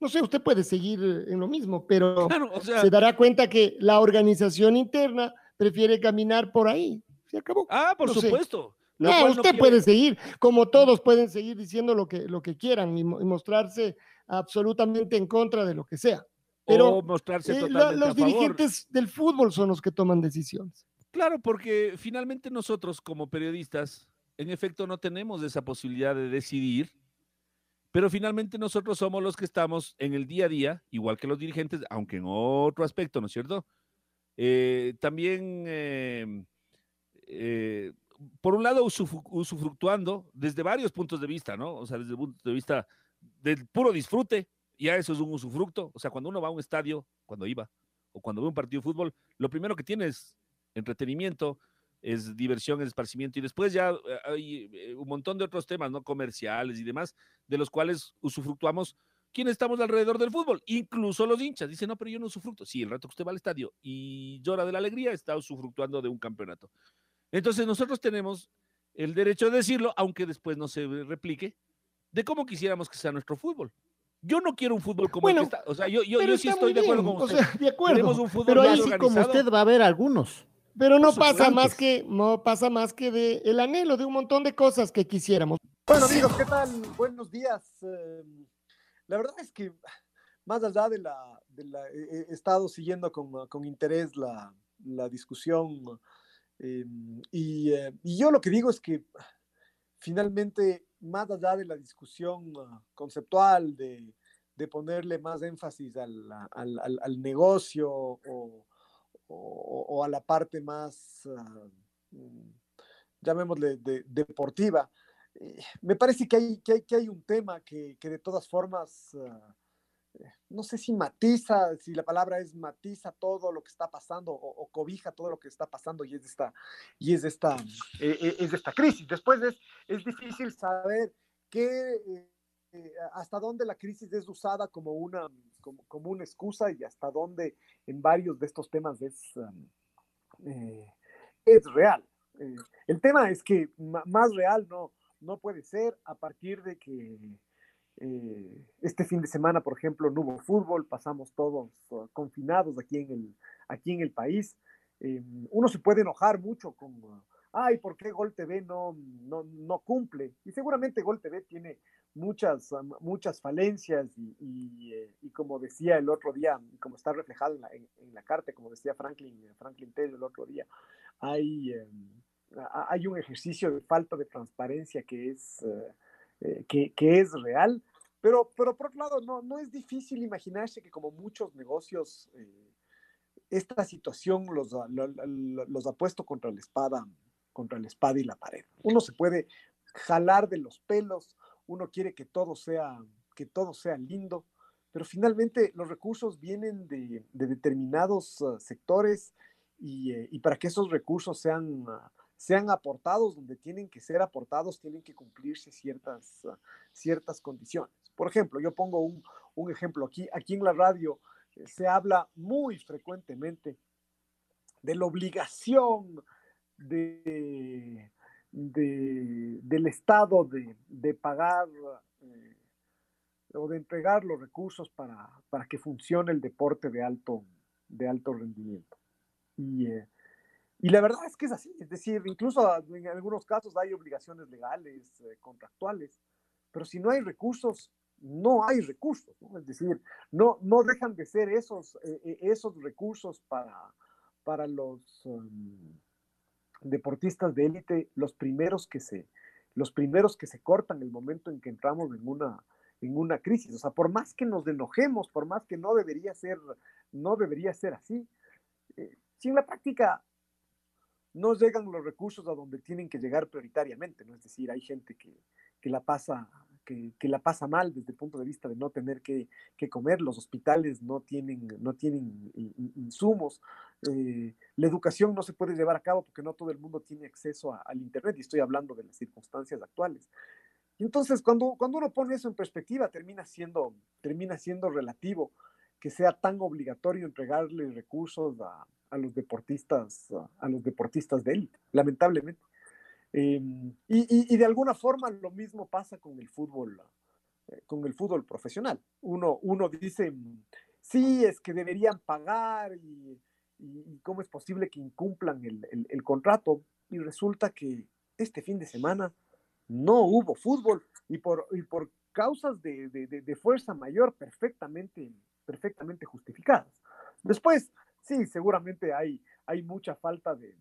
No sé, usted puede seguir en lo mismo, pero se dará cuenta que la organización interna prefiere caminar por ahí. Se acabó. Ah, por supuesto. No, usted puede seguir, como todos pueden seguir diciendo lo que, lo que quieran y, mostrarse absolutamente en contra de lo que sea. Pero mostrarse eh, los dirigentes del fútbol son los que toman decisiones. Claro, porque finalmente nosotros como periodistas, en efecto, no tenemos esa posibilidad de decidir, pero finalmente nosotros somos los que estamos en el día a día, igual que los dirigentes, aunque en otro aspecto, ¿no es cierto? Eh, también eh, por un lado, usufructuando desde varios puntos de vista, ¿no? O sea, desde el punto de vista del puro disfrute, ya eso es un usufructo. O sea, cuando uno va a un estadio, cuando iba, o cuando ve un partido de fútbol, lo primero que tiene es entretenimiento, es diversión, es esparcimiento, y después ya eh, hay eh, un montón de otros temas, ¿no? Comerciales y demás, de los cuales usufructuamos quienes estamos alrededor del fútbol, incluso los hinchas. Dicen, no, pero yo no usufructo. Sí, el rato que usted va al estadio y llora de la alegría, está usufructuando de un campeonato. Entonces nosotros tenemos el derecho de decirlo, aunque después no se replique, de cómo quisiéramos que sea nuestro fútbol. Yo no quiero un fútbol como el que está. O sea, yo, yo, sí estoy de acuerdo con usted. de acuerdo. un fútbol pero ahí sí, como usted va a ver algunos. Pero no pasa más que, no pasa más que de el anhelo de un montón de cosas que quisiéramos. Bueno, amigos, ¿qué tal? Buenos días. Em, la verdad es que más allá de la, de la he estado siguiendo con, con interés la, la discusión Em, eh, y, yo lo que digo es que finalmente, más allá de la discusión conceptual, de, ponerle más énfasis al, al, negocio o, o, a la parte más, uh, llamémosle, deportiva, eh, me parece que hay, que hay, que hay un tema que, que de todas formas... Ah, no sé si matiza, si la palabra es matiza todo lo que está pasando o, cobija todo lo que está pasando y es de esta, y es esta, eh, eh, es esta crisis. Después es, es difícil saber qué, eh, hasta dónde la crisis es usada como una, como, una excusa y hasta dónde en varios de estos temas es, es real. el tema es que más real no, no puede ser a partir de que eh, este fin de semana, por ejemplo, no hubo fútbol, pasamos todos uh, confinados aquí en el, aquí en el país. Eh, uno se puede enojar mucho con, ay, ¿por qué Gol TV no, no, no, cumple? Y seguramente Gol TV tiene muchas, muchas falencias y, eh, y, como decía el otro día, como está reflejado en la, en, la carta, como decía Franklin, Franklin Tello el otro día, hay, em, hay un ejercicio de falta de transparencia que es... Eh, que, que, es real, pero, pero por otro lado, no, no es difícil imaginarse que como muchos negocios, eh, esta situación los, los, ha puesto contra la espada, contra la espada y la pared. Uno se puede jalar de los pelos, uno quiere que todo sea, que todo sea lindo, pero finalmente los recursos vienen de, de determinados uh, sectores y, eh, y, para que esos recursos sean uh, sean aportados donde tienen que ser aportados, tienen que cumplirse ciertas, ah, ciertas condiciones. Por ejemplo, yo pongo un, un ejemplo aquí, aquí en la radio eh, se habla muy frecuentemente de la obligación de, de del Estado de, de pagar eh, o de entregar los recursos para, para que funcione el deporte de alto, de alto rendimiento. Y, eh, y la verdad es que es así, es decir, incluso en algunos casos hay obligaciones legales, eh, contractuales, pero si no hay recursos, no hay recursos, ¿no? es decir, no, no dejan de ser esos, esos recursos para, para los um, deportistas de élite los primeros que se, los primeros que se cortan el momento en que entramos en una, en una crisis. O sea, por más que nos enojemos, por más que no debería ser, no debería ser así, eh, si en la práctica no llegan los recursos a donde tienen que llegar prioritariamente, ¿no? Es decir, hay gente que, que la pasa que, que, la pasa mal desde el punto de vista de no tener que, que comer, los hospitales no tienen, no tienen insumos, eh, la educación no se puede llevar a cabo porque no todo el mundo tiene acceso al Internet, y estoy hablando de las circunstancias actuales. Entonces, cuando, cuando uno pone eso en perspectiva, termina siendo, termina siendo relativo que sea tan obligatorio entregarle recursos a, a los deportistas, a, los deportistas de élite, lamentablemente. Eh, y, y, de alguna forma lo mismo pasa con el fútbol, eh, con el fútbol profesional. Uno, uno dice, sí, es que deberían pagar y, y cómo es posible que incumplan el, el, el, contrato. Y resulta que este fin de semana no hubo fútbol y por, y por causas de, de, de fuerza mayor perfectamente, perfectamente justificadas. Después, sí, seguramente hay, hay mucha falta de,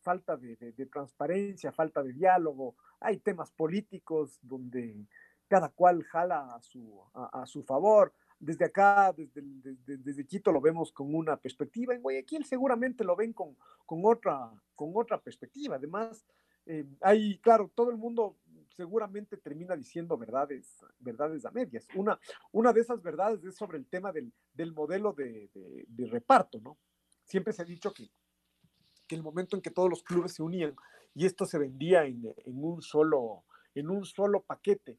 falta de, de, transparencia, falta de diálogo, hay temas políticos donde cada cual jala a su, a, a su favor. Desde acá, desde, desde, desde, Quito, lo vemos con una perspectiva. En Guayaquil seguramente lo ven con, con, otra, con otra perspectiva. Además, eh, hay, claro, todo el mundo seguramente termina diciendo verdades, verdades a medias. Una, una de esas verdades es sobre el tema del, del modelo de, de, reparto, ¿no? Siempre se ha dicho que que el momento en que todos los clubes se unían y esto se vendía en, en un, solo, en un solo paquete,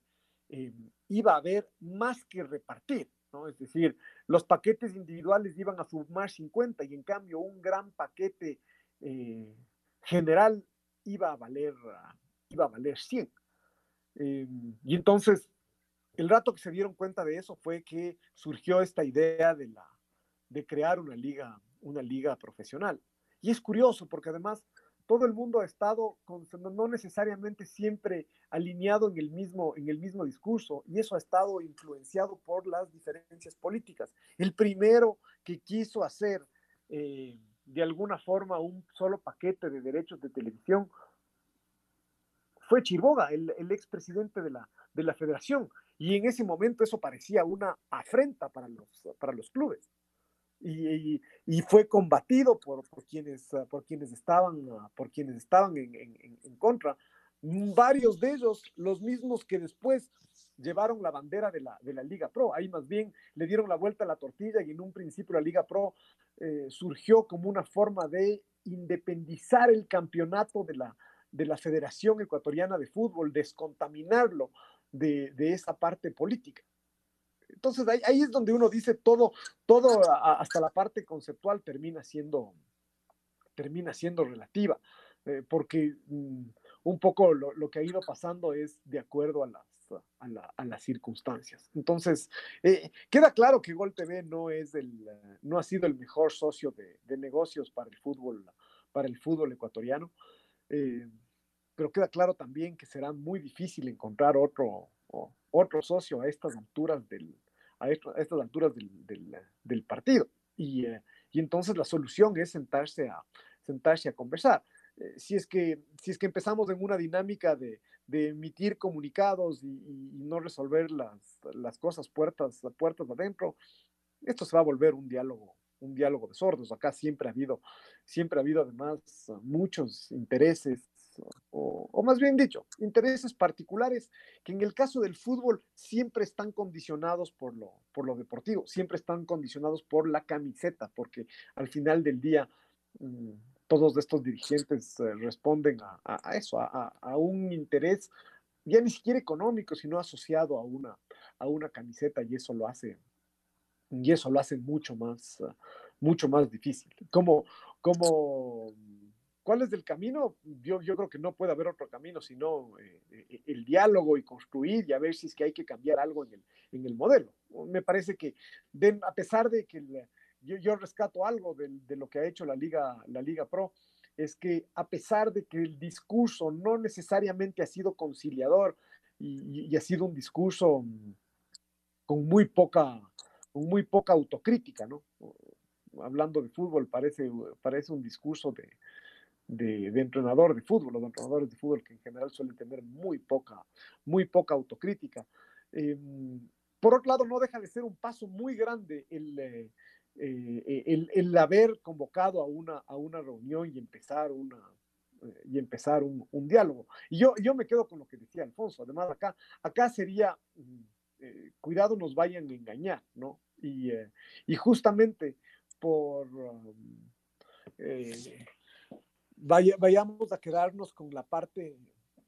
eh, iba a haber más que repartir. ¿No? Es decir, los paquetes individuales iban a sumar 50 y en cambio un gran paquete eh, general iba a valer, iba a valer 100. Eh, y entonces, el rato que se dieron cuenta de eso fue que surgió esta idea de, la, de crear una liga, una liga profesional. Y es curioso porque además todo el mundo ha estado no necesariamente siempre alineado en el, mismo, en el mismo discurso y eso ha estado influenciado por las diferencias políticas. El primero que quiso hacer eh, de alguna forma un solo paquete de derechos de televisión fue Chirboga, el, el expresidente de la, de la federación. Y en ese momento eso parecía una afrenta para los, para los clubes y, fue combatido por, quienes, ah, por, quienes, estaban, ah, por quienes estaban en, contra. Varios de ellos, los mismos que después llevaron la bandera de la, de la Liga Pro. Ahí más bien le dieron la vuelta a la tortilla y en un principio la Liga Pro eh, surgió como una forma de independizar el campeonato de la, de la Federación Ecuatoriana de Fútbol, descontaminarlo de, de esa parte política. Entonces ahí, es donde uno dice todo, todo hasta la parte conceptual termina siendo, termina siendo relativa, eh, porque mm, un poco lo, que ha ido pasando es de acuerdo a las, a, la, a las circunstancias. Entonces, eh, queda claro que Gol TV no, es no ha sido el mejor socio de, de negocios para el fútbol, para el fútbol ecuatoriano, eh, pero queda claro también que será muy difícil encontrar otro, otro socio a estas alturas del, a, esto, a estas alturas del, del, del partido. Y, eh, y, entonces la solución es sentarse a, sentarse a conversar. Eh, si, es que, si es que empezamos en una dinámica de, de emitir comunicados y, y, no resolver las, las cosas puertas, puertas adentro, esto se va a volver un diálogo un diálogo de sordos. Acá siempre ha habido, siempre ha habido además muchos intereses o, más bien dicho, intereses particulares que en el caso del fútbol siempre están condicionados por lo, por lo deportivo, siempre están condicionados por la camiseta, porque al final del día mmm, todos estos dirigentes eh, responden a, eso, a, un interés ya ni siquiera económico, sino asociado a una, a una camiseta y eso lo hace, y eso lo hace mucho más, mucho más difícil. Como, como ¿Cuál es el camino? Yo, creo que no puede haber otro camino sino eh, el diálogo y construir y a ver si es que hay que cambiar algo en el, en el modelo. Me parece que a pesar de que yo, rescato algo de, lo que ha hecho la Liga, la Liga Pro, es que a pesar de que el discurso no necesariamente ha sido conciliador y, ha sido un discurso con muy poca, muy poca autocrítica, ¿no? Hablando de fútbol, parece, parece un discurso de, de, entrenador de fútbol, los entrenadores de fútbol que en general suelen tener muy poca, muy poca autocrítica. Em, por otro lado, no deja de ser un paso muy grande el, eh, eh, el, el, haber convocado a una, a una reunión y empezar una, eh, y empezar un, un, diálogo. Y yo, yo me quedo con lo que decía Alfonso. Además, acá, acá sería, mm, cuidado nos vayan a engañar, ¿no? Y, y justamente por... Um, vayamos a quedarnos con la parte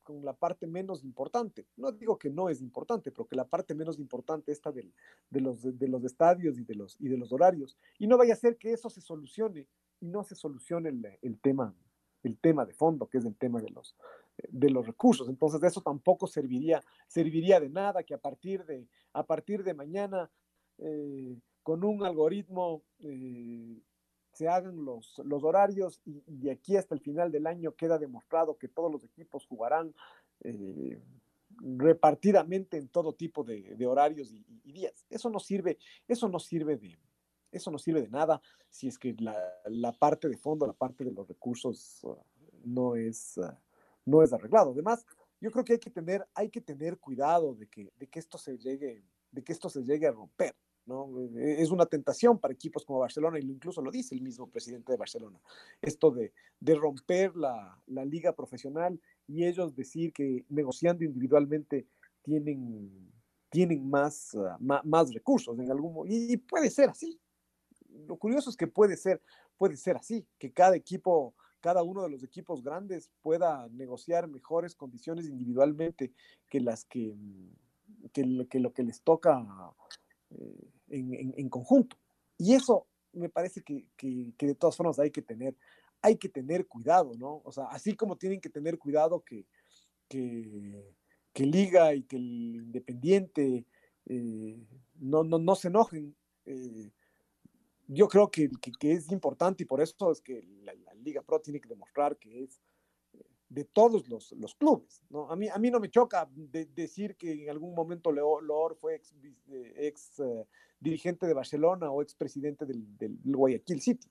con la parte menos importante. No digo que no es importante, pero que la parte menos importante está del, de, los, de, los estadios y de los, y de los horarios. Y no vaya a ser que eso se solucione y no se solucione el, el tema, el tema de fondo, que es el tema de los, de los recursos. Entonces, eso tampoco serviría, serviría de nada que a partir de, a partir de mañana, eh, con un algoritmo eh, se hagan los, los horarios y, de aquí hasta el final del año queda demostrado que todos los equipos jugarán eh, repartidamente en todo tipo de, horarios y, días. Eso no sirve, eso no sirve de, eso no sirve de nada si es que la, parte de fondo, la parte de los recursos uh, no es, uh, no es arreglado. Además, yo creo que hay que tener, hay que tener cuidado de que, de que esto se llegue, de que esto se llegue a romper. E, es una tentación para equipos como Barcelona, y incluso lo dice el mismo presidente de Barcelona, esto de, romper la, liga profesional y ellos decir que negociando individualmente tienen, tienen más, ah, más, recursos en algún y, y puede ser así. Lo curioso es que puede ser, puede ser así, que cada equipo, cada uno de los equipos grandes pueda negociar mejores condiciones individualmente que las que, que lo que les toca eh, en, conjunto. Y eso me parece que, de todas formas hay que tener, hay que tener cuidado, ¿no? O sea, así como tienen que tener cuidado que, que, Liga y que el Independiente eh, no, no, no, se enojen. Eh, yo creo que, es importante y por eso es que la, Liga Pro tiene que demostrar que es de todos los, los, clubes. ¿no? A, mí, a mí no me choca decir que en algún momento Loor fue ex, ex eh, dirigente de Barcelona o ex presidente del, del, Guayaquil City.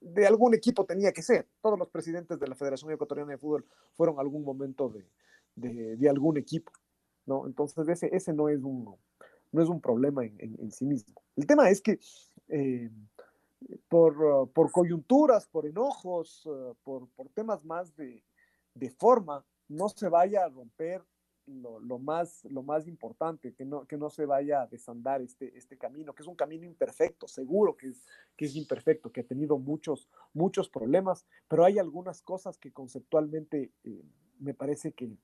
De algún equipo tenía que ser. Todos los presidentes de la Federación Ecuatoriana de Fútbol fueron algún momento de, de, algún equipo. ¿no? Entonces ese, ese no, es un, no es un problema en, sí mismo. El tema es que... Eh, por, por, coyunturas, por enojos, eh, por, por temas más de, de forma no se vaya a romper lo, más, lo más importante, que no, que no se vaya a desandar este, este camino, que es un camino imperfecto, seguro que es, que es imperfecto, que ha tenido muchos, muchos problemas, pero hay algunas cosas que conceptualmente eh, me parece que,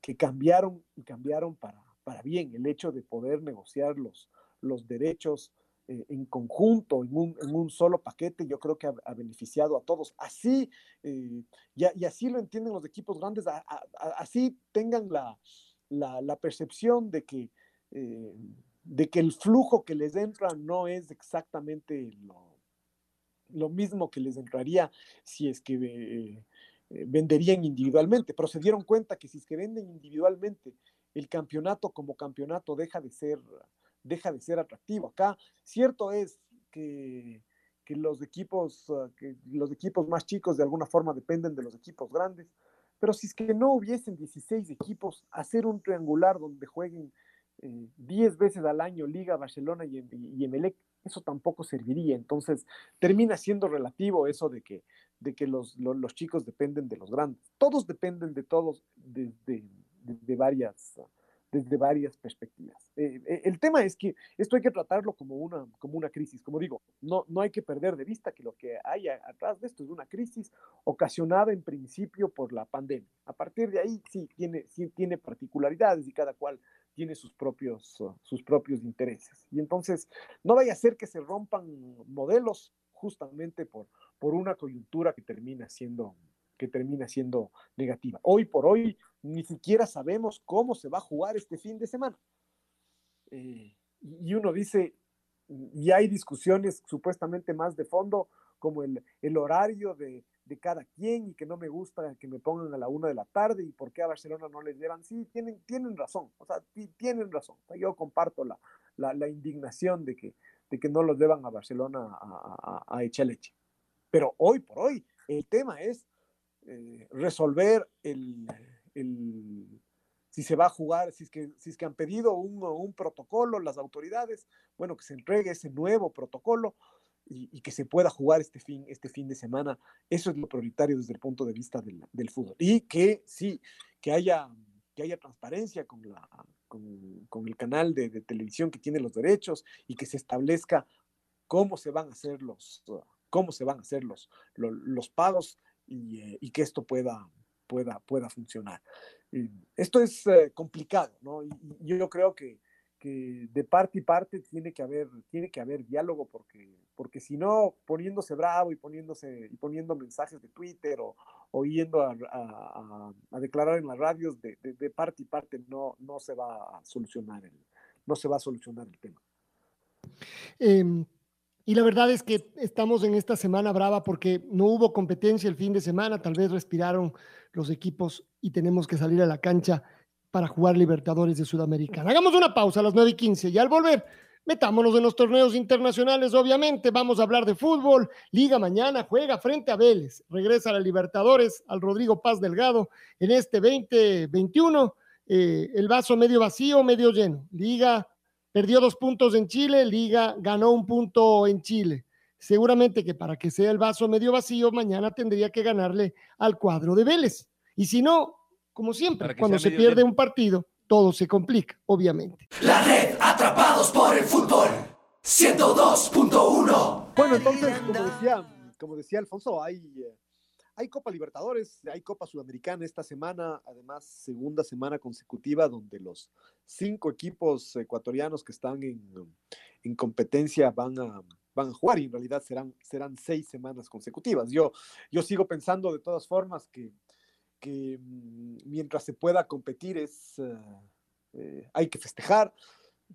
que, cambiaron y cambiaron para, para bien. El hecho de poder negociar los, los derechos eh, en conjunto, en un, en un, solo paquete, yo creo que ha, beneficiado a todos. Así, eh, y, así lo entienden los equipos grandes, así tengan la, la, percepción de que, eh, de que el flujo que les entra no es exactamente lo, lo mismo que les entraría si es que venderían individualmente, pero se dieron cuenta que si es que venden individualmente, el campeonato como campeonato deja de ser deja de ser atractivo. Acá, cierto es que, que los equipos, ah, que los equipos más chicos de alguna forma dependen de los equipos grandes, pero si es que no hubiesen 16 equipos, hacer un triangular donde jueguen 10 eh, veces al año Liga, Barcelona y, y, Emelec, eso tampoco serviría. Entonces, termina siendo relativo eso de que, de que los, los, chicos dependen de los grandes. Todos dependen de todos desde de, varias, desde varias perspectivas. Eh, eh, el tema es que esto hay que tratarlo como una, como una crisis. Como digo, no, no hay que perder de vista que lo que hay atrás de esto es una crisis ocasionada en principio por la pandemia. A partir de ahí sí tiene, sí tiene particularidades y cada cual tiene sus propios, uh, sus propios intereses. Y entonces no vaya a ser que se rompan modelos justamente por, por una coyuntura que termina siendo, que termina siendo negativa. Hoy por hoy ni siquiera sabemos cómo se va a jugar este fin de semana. Eh, y uno dice, y hay discusiones supuestamente más de fondo, como el, el horario de, de, cada quien y que no me gusta que me pongan a la una de la tarde y por qué a Barcelona no les llevan. Sí, tienen, tienen razón, o sea, tienen razón. yo comparto la, la, la, indignación de que, de que no los llevan a Barcelona a, a, a echar leche. Pero hoy por hoy, el tema es eh, resolver el, el, si se va a jugar, si es que, si es que han pedido un, un, protocolo las autoridades, bueno, que se entregue ese nuevo protocolo y, y, que se pueda jugar este fin, este fin de semana. Eso es lo prioritario desde el punto de vista del, del fútbol. Y que sí, que haya, que haya transparencia con, la, con, con el canal de, de, televisión que tiene los derechos y que se establezca cómo se van a hacer los, cómo se van a hacer los, los, los pagos y, eh, y, que esto pueda, pueda, pueda funcionar. Esto es eh, complicado, ¿no? Y, y, yo creo que, que de parte y parte tiene que haber, tiene que haber diálogo porque, porque si no, poniéndose bravo y poniéndose y poniendo mensajes de Twitter o, o yendo a, a, a, declarar en las radios de, de, de, parte y parte no, no se va a solucionar el, no se va a solucionar el tema. Eh, y la verdad es que estamos en esta semana brava porque no hubo competencia el fin de semana, tal vez respiraron los equipos y tenemos que salir a la cancha para jugar Libertadores de Sudamericana. Hagamos una pausa a las 9 y 15 y al volver, metámonos en los torneos internacionales, obviamente, vamos a hablar de fútbol. Liga mañana juega frente a Vélez, regresa a la Libertadores al Rodrigo Paz Delgado en este 2021. Eh, el vaso medio vacío, medio lleno. Liga perdió dos puntos en Chile, Liga ganó un punto en Chile. Seguramente que para que sea el vaso medio vacío, mañana tendría que ganarle al cuadro de Vélez. Y si no, como siempre, cuando se pierde bien. un partido, todo se complica, obviamente. La red, atrapados por el fútbol, 102.1. Bueno, entonces, como decía, como decía Alfonso, hay, hay Copa Libertadores, hay Copa Sudamericana esta semana, además segunda semana consecutiva donde los cinco equipos ecuatorianos que están en, en competencia van a, jugar y en realidad serán, serán seis semanas consecutivas. Yo, yo sigo pensando de todas formas que, que mientras se pueda competir es, uh, eh, hay que festejar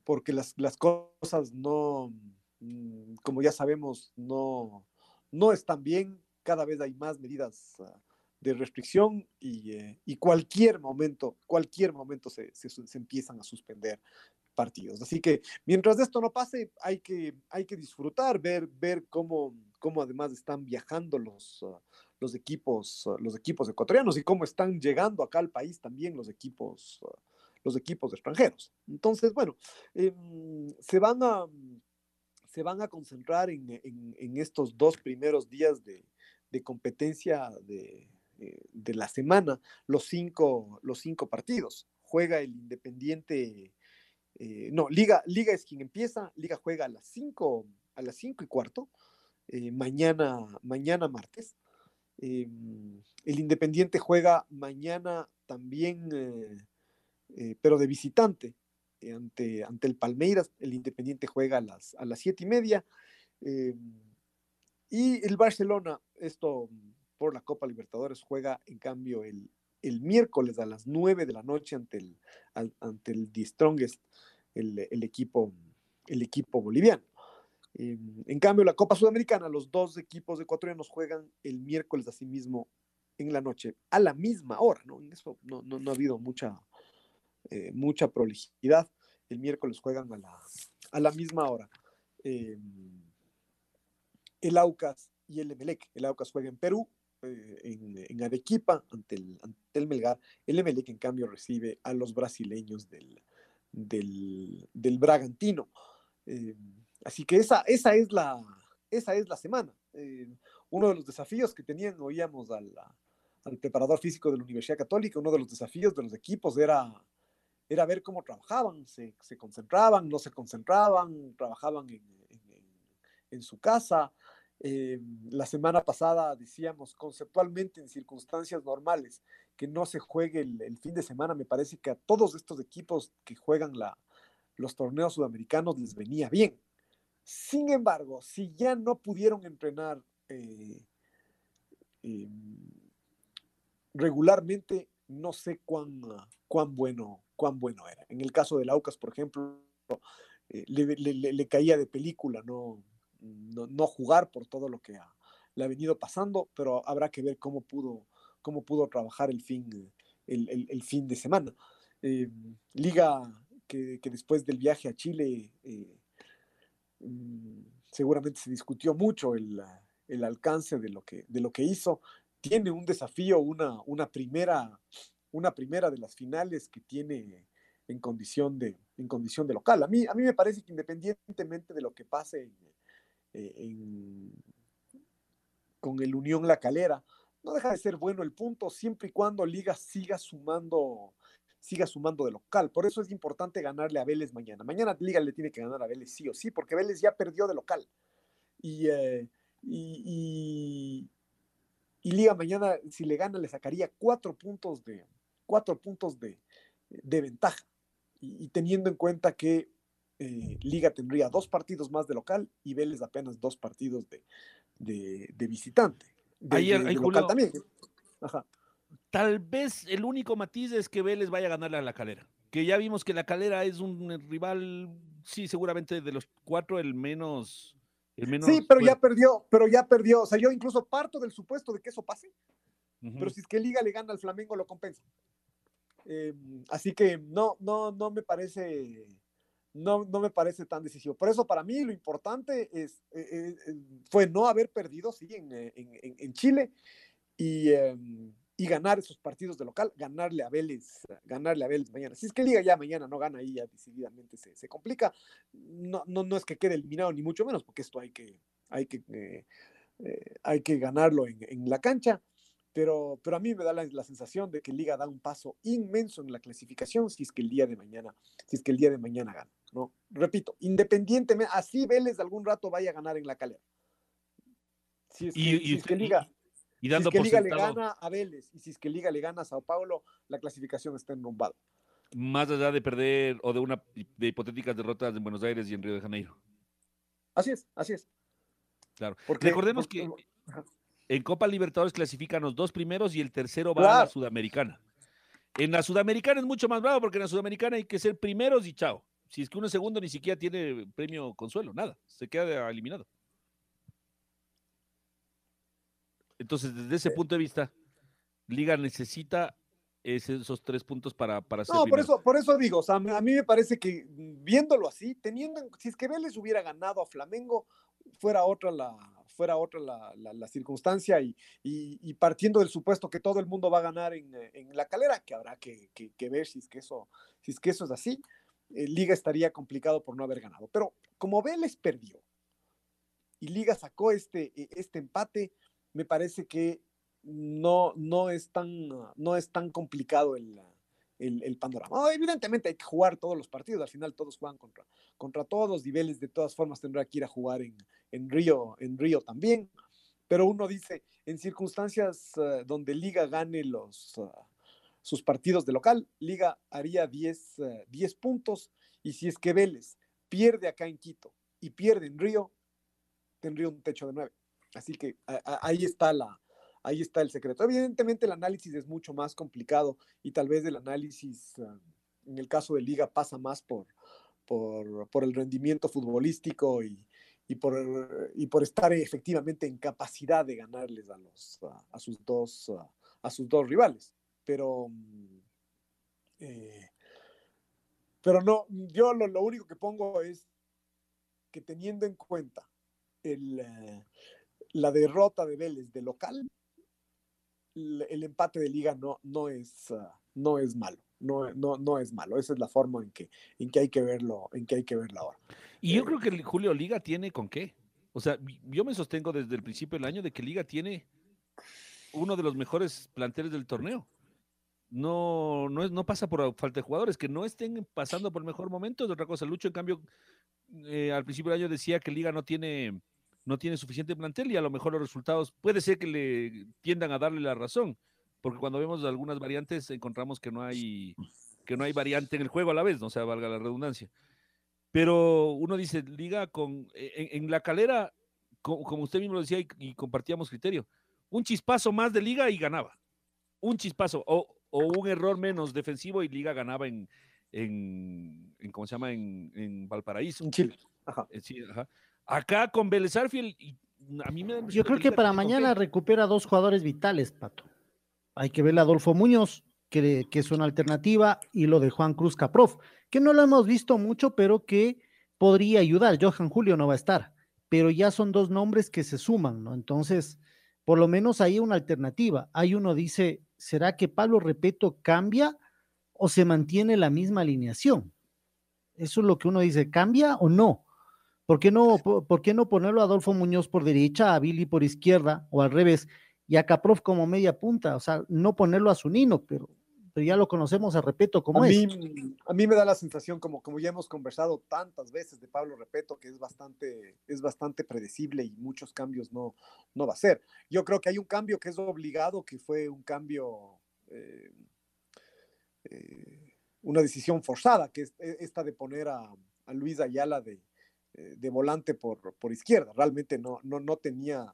porque las, las cosas no, mm, como ya sabemos, no, no están bien. Cada vez hay más medidas uh, de restricción y, eh, y, cualquier momento, cualquier momento se, empiezan a suspender partidos. Así que mientras esto no pase, hay que, disfrutar, ver, cómo, además están viajando los, los, equipos, uh, los equipos ecuatorianos y cómo están llegando acá al país también los equipos, los equipos extranjeros. Entonces, bueno, eh, se van a concentrar en, en, en estos dos primeros días de, de competencia de, eh, de la semana los cinco, los cinco partidos. Juega el Independiente, eh, no, Liga, Liga es quien empieza, Liga juega a las cinco, a las cinco y cuarto, eh, mañana, mañana martes. El Independiente juega mañana también, pero de visitante, ante, ante el Palmeiras. El Independiente juega a las, a las siete y media. Y el Barcelona, esto por la Copa Libertadores, juega en cambio el, el miércoles a las 9 de la noche ante el, ante el The Strongest, el, el equipo, el equipo boliviano. Eh, en cambio, la Copa Sudamericana, los dos equipos ecuatorianos juegan el miércoles asimismo en la noche, a la misma hora, ¿no? En eso no, no, no ha habido mucha, eh, mucha prolijidad. El miércoles juegan a la, a la misma hora. Eh, el Aucas y el Emelec. El Aucas juega en Perú, eh, en, Arequipa ante el, Melgar. El Emelec, en cambio, recibe a los brasileños del, Bragantino. Eh, así que esa, es la, semana. Eh, uno de los desafíos que tenían, oíamos al, preparador físico de la Universidad Católica, uno de los desafíos de los equipos era, ver cómo trabajaban, se, concentraban, no se concentraban, trabajaban en su casa. Eh, la semana pasada decíamos conceptualmente en circunstancias normales que no se juegue el, fin de semana, me parece que a todos estos equipos que juegan la, los torneos sudamericanos les venía bien. Sin embargo, si ya no pudieron entrenar eh, eh, regularmente no sé cuán, cuán, bueno, cuán bueno era. En el caso de Laucas, por ejemplo, eh, le, caía de película no, no, jugar por todo lo que le ha venido pasando, pero habrá que ver cómo pudo, cómo pudo trabajar el fin, el, fin de semana. Eh, Liga que, después del viaje a Chile eh, mm, seguramente se discutió mucho el, alcance de lo, que, de lo que hizo. Tiene un desafío, una, una, primera, una primera de las finales que tiene en condición de, en condición de local. A mí, a mí me parece que independientemente de lo que pase eh, con el Unión La Calera, no deja de ser bueno el punto siempre y cuando Liga siga sumando, siga sumando de local. Por eso es importante ganarle a Vélez mañana. Mañana Liga le tiene que ganar a Vélez sí o sí, porque Vélez ya perdió de local. Y, eh, y, Liga mañana, si le gana, le sacaría cuatro puntos de, cuatro puntos de, ventaja. Y, teniendo en cuenta que eh, Liga tendría dos partidos más de local y Vélez apenas dos partidos de, de visitante. De, local también. Tal vez el único matiz es que Vélez vaya a ganarle a la calera. Que ya vimos que la calera es un rival, sí, seguramente de los cuatro el menos. El menos sí, pero ya perdió, pero ya perdió. O sea, yo incluso parto del supuesto de que eso pase. Pero si es que Liga le gana al Flamengo, lo compensa. Em, así que no, no, no me parece no, no me parece tan decisivo. Por eso para mí lo importante es, eh, eh, fue no haber perdido, sí, en, en, Chile y, em, y, ganar esos partidos de local, ganarle a Vélez, ganarle a Vélez mañana. Si es que Liga ya mañana no gana y ya decididamente se, se complica, no, no, no, es que quede eliminado ni mucho menos, porque esto hay que, hay que, eh, hay que ganarlo en, en la cancha pero, pero a mí me da la, sensación de que Liga da un paso inmenso en la clasificación si es que el día de mañana, si es que el día de mañana gana, ¿no? Repito, independientemente, así Vélez de algún rato vaya a ganar en la calera. Si es que, y, si Liga, y, dando si es que Liga le gana a Vélez y si es que Liga le gana a Sao Paulo, la clasificación está enrumbada. Más allá de perder o de una de hipotéticas derrotas en Buenos Aires y en Río de Janeiro. Así es, así es. Claro. Porque, Recordemos que en Copa Libertadores clasifican los dos primeros y el tercero va a la Sudamericana. En la Sudamericana es mucho más bravo porque en la Sudamericana hay que ser primeros y chao. Si es que uno segundo ni siquiera tiene premio consuelo, nada, se queda eliminado. Entonces, desde ese punto de vista, Liga necesita esos tres puntos para, para ser No, por eso, por eso digo, o sea, a mí me parece que viéndolo así, teniendo, si es que Vélez hubiera ganado a Flamengo, fuera otra la, fuera otra la, circunstancia y, partiendo del supuesto que todo el mundo va a ganar en, la calera, que habrá que, ver si es que eso, si es que eso es así, Liga estaría complicado por no haber ganado. Pero como Vélez perdió y Liga sacó este, e, este empate, me parece que no, no, es, tan, no es tan complicado el, el, panorama. evidentemente hay que jugar todos los partidos, al final todos juegan contra, contra todos, Vélez de todas formas tendrá que ir a jugar en, en, Río, en Río también, pero uno dice, en circunstancias eh, donde Liga gane los, sus partidos de local, Liga haría 10, 10 eh, puntos, y si es que Vélez pierde acá en Quito y pierde en Río, tendría un techo de 9. Así que ahí está la, ahí está el secreto. Evidentemente el análisis es mucho más complicado y tal vez el análisis, ah, en el caso de liga, pasa más por, por, el rendimiento futbolístico y, por, y por estar efectivamente en capacidad de ganarles a, los, a, sus, dos, a sus dos rivales. Pero, mm, eh, pero no, yo lo, único que pongo es que teniendo en cuenta el, eh, la derrota de Vélez de local, el empate de liga no, no, es, ah, no es malo. No, no, no es malo. Esa es la forma en que, en que hay que verlo, en que hay que verlo ahora. Y yo eh, creo que Julio Liga tiene con qué. O sea, yo me sostengo desde el principio del año de que Liga tiene uno de los mejores planteles del torneo. No, no, es, no pasa por falta de jugadores, que no estén pasando por el mejor momento es otra cosa. Lucho, en cambio, eh, al principio del año decía que Liga no tiene no tiene suficiente plantel y a lo mejor los resultados puede ser que le tiendan a darle la razón, porque cuando vemos algunas variantes encontramos que no hay que no hay variante en el juego a la vez, no o sea, valga la redundancia. Pero uno dice, liga con en, la calera, como, usted mismo lo decía y, compartíamos criterio, un chispazo más de liga y ganaba. un chispazo un error menos defensivo y Liga ganaba en, en, ¿cómo se llama? En, Valparaíso. En Chile. Eh, Acá con Vélez a mí me Yo creo que para mañana recupera dos jugadores vitales, Pato. Hay que ver a Adolfo Muñoz, que, que, es una alternativa, y lo de Juan Cruz Caprof, que no lo hemos visto mucho, pero que podría ayudar. Johan Julio no va a estar, pero ya son dos nombres que se suman, ¿no? Entonces, por lo menos hay una alternativa. Hay uno dice, ¿será que Pablo Repeto cambia o se mantiene la misma alineación? Eso es lo que uno dice, ¿cambia o no? ¿Por qué no, por, qué no ponerlo a Adolfo Muñoz por derecha, a Billy por izquierda o al revés y a Caprof como media punta? O sea, no ponerlo a Zunino, pero, pero ya lo conocemos a Repeto como es. a mí me da la sensación, como, como ya hemos conversado tantas veces de Pablo Repeto, que es bastante, es bastante predecible y muchos cambios no, no va a ser. Yo creo que hay un cambio que es obligado, que fue un cambio, eh, eh, una decisión forzada, que es e, esta de poner a, a Luis Ayala de eh, de volante por, por izquierda. Realmente no, no, no tenía,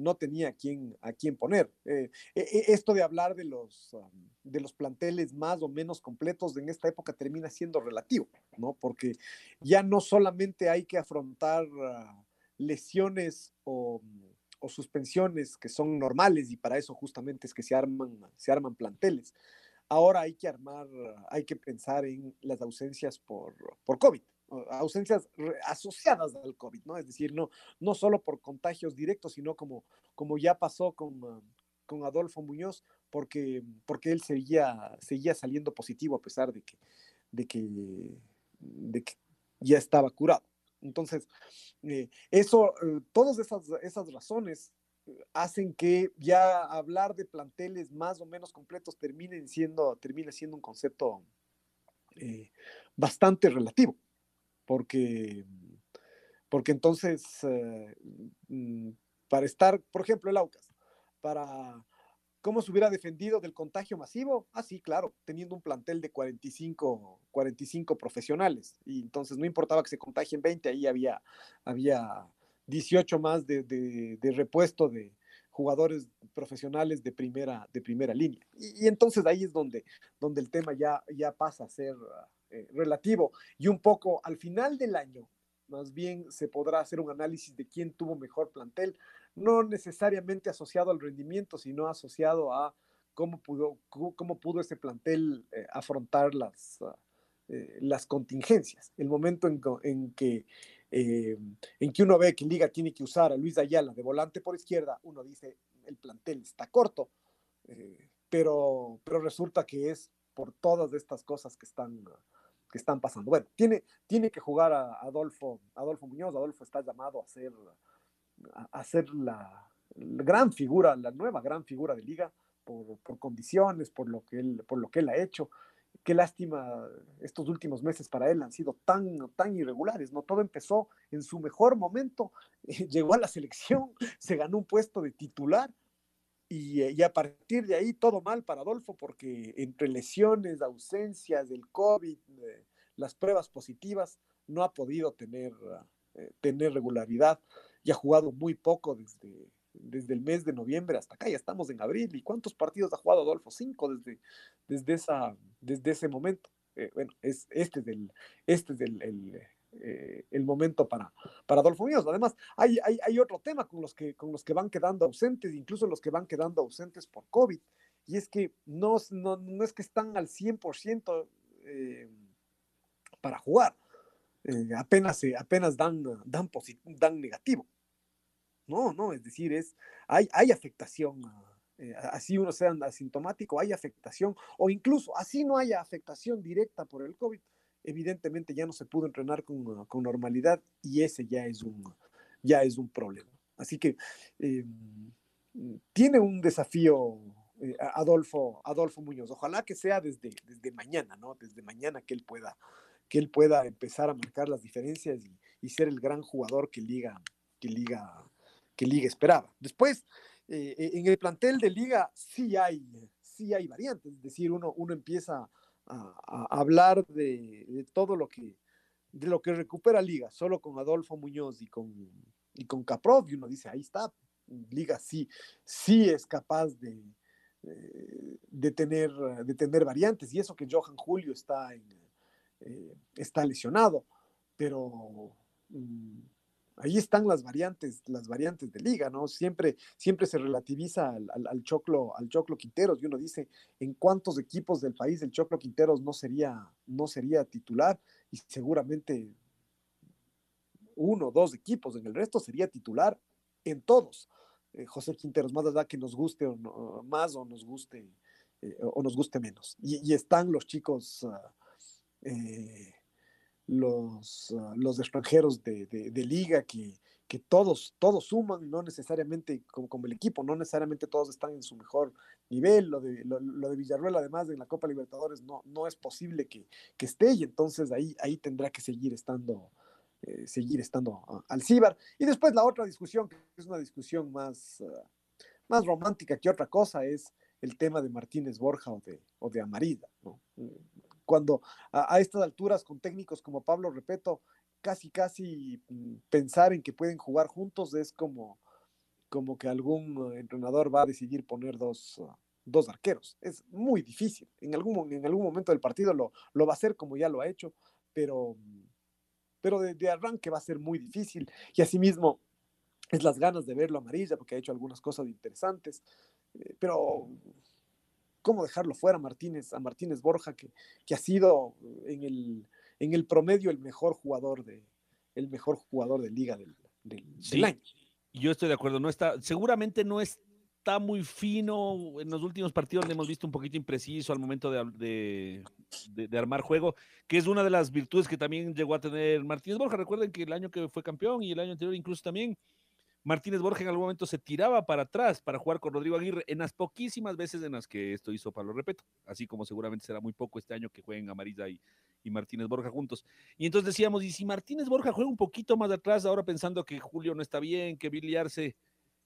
no tenía a quién, a quién poner. Eh, e, e, esto de hablar de los, de los planteles más o menos completos en esta época termina siendo relativo, ¿no? Porque ya no solamente hay que afrontar ah, lesiones o, o, suspensiones que son normales y para eso justamente es que se arman, se arman planteles. Ahora hay que armar, hay que pensar en las ausencias por, por COVID ausencias asociadas al COVID, ¿no? Es decir, no, no solo por contagios directos, sino como, como ya pasó con, ah, con Adolfo Muñoz, porque, porque él seguía, seguía saliendo positivo a pesar de que, de que, ya estaba curado. Entonces, eh, eso, eh, todas esas, esas razones eh, hacen que ya hablar de planteles más o menos completos termine siendo, termine siendo un concepto bastante relativo porque, porque entonces, eh, mm, para estar, por ejemplo, el AUCAS, para cómo se hubiera defendido del contagio masivo, ah, sí, claro, teniendo un plantel de 45, 45 profesionales, y entonces no importaba que se contagien 20, ahí había, había 18 más de, de, repuesto de jugadores profesionales de primera, de primera línea. Y, entonces ahí es donde, donde el tema ya, ya pasa a ser eh, relativo. Y un poco al final del año, más bien se podrá hacer un análisis de quién tuvo mejor plantel, no necesariamente asociado al rendimiento, sino asociado a cómo pudo, cómo pudo ese plantel eh, afrontar las, ah, eh, las contingencias. El momento en, que, en que uno ve que Liga tiene que usar a Luis Ayala de volante por izquierda, uno dice, el plantel está corto, pero, pero resulta que es por todas estas cosas que están que están pasando. Bueno, tiene, tiene que jugar a Adolfo, Adolfo Muñoz, Adolfo está llamado a ser, a, ser la, gran figura, la nueva gran figura de liga, por, por, condiciones, por lo, que él, por lo que él ha hecho. Qué lástima, estos últimos meses para él han sido tan, tan irregulares, ¿no? Todo empezó en su mejor momento, *laughs* llegó a la selección, *laughs* se ganó un puesto de titular, eh, y, a partir de ahí todo mal para Adolfo, porque entre lesiones, ausencias, del COVID, eh, las pruebas positivas, no ha podido tener, eh, tener regularidad y ha jugado muy poco desde, desde el mes de noviembre hasta acá, ya estamos en abril. ¿Y cuántos partidos ha jugado Adolfo? Cinco desde, desde, esa, desde ese momento. bueno, es, este es el, este es el, eh, el momento para, para Adolfo Muñoz. Además, hay, hay, otro tema con los, que, con los que van quedando ausentes, incluso los que van quedando ausentes por COVID, y es que no, no, es que están al 100% eh, para jugar, eh, apenas, apenas dan, dan, dan negativo. No, no, es decir, es, hay, hay afectación así uno sea asintomático, hay afectación, o incluso así no haya afectación directa por el COVID, evidentemente ya no se pudo entrenar con, con normalidad y ese ya es un, ya es un problema. Así que eh, tiene un desafío eh, Adolfo, Adolfo Muñoz. Ojalá que sea desde, desde mañana, ¿no? Desde mañana que él pueda, que él pueda empezar a marcar las diferencias y, ser el gran jugador que Liga, que Liga, que Liga esperaba. Después, eh, en el plantel de Liga sí hay, sí hay variantes, es decir, uno, uno empieza a, hablar de, todo lo que de lo que recupera Liga, solo con Adolfo Muñoz y con, y con Caprov, y uno dice, ahí está, Liga sí, sí es capaz de, de, tener, de tener variantes. Y eso que Johan Julio está, está lesionado, pero mm, ahí están las variantes, las variantes de liga, ¿no? Siempre, siempre se relativiza al, Choclo, al Choclo Quinteros, y uno dice, ¿en cuántos equipos del país el Choclo Quinteros no sería, no sería titular? Y seguramente uno, dos equipos, en el resto sería titular en todos. Eh, José Quinteros, más allá que nos guste o no, más o nos guste eh, o nos guste menos. Y, están los chicos ah, eh, los, ah, los extranjeros de, de, liga que, que, todos, todos suman, no necesariamente como, como, el equipo, no necesariamente todos están en su mejor nivel. Lo de, lo, de Villarruel, además, en la Copa Libertadores no, no es posible que, que esté y entonces ahí, ahí tendrá que seguir estando. Eh, seguir estando al CIBAR. Y después la otra discusión, que es una discusión más, ah, más romántica que otra cosa, es el tema de Martínez Borja o de, o de Amarida. ¿no? Cuando a, estas alturas con técnicos como Pablo Repeto, casi, casi mm, pensar en que pueden jugar juntos es como, como que algún entrenador va a decidir poner dos, ah, dos arqueros. Es muy difícil. En algún, en algún momento del partido lo, lo va a hacer como ya lo ha hecho, pero, pero de, de arranque va a ser muy difícil. Y asimismo, es las ganas de verlo amarilla porque ha hecho algunas cosas interesantes, eh, pero cómo dejarlo fuera Martínez, a Martínez Borja, que, que ha sido en el, en el promedio el mejor jugador de, el mejor jugador de liga del, del, año. Yo estoy de acuerdo, no está, seguramente no está muy fino. En los últimos partidos le hemos visto un poquito impreciso al momento de, de, de, armar juego, que es una de las virtudes que también llegó a tener Martínez Borja. Recuerden que el año que fue campeón y el año anterior incluso también Martínez Borja en algún momento se tiraba para atrás para jugar con Rodrigo Aguirre en las poquísimas veces en las que esto hizo Pablo Repeto, así como seguramente será muy poco este año que jueguen Amarilla y, y Martínez Borja juntos. Y entonces decíamos, y si Martínez Borja juega un poquito más atrás, ahora pensando que Julio no está bien, que Billy Arce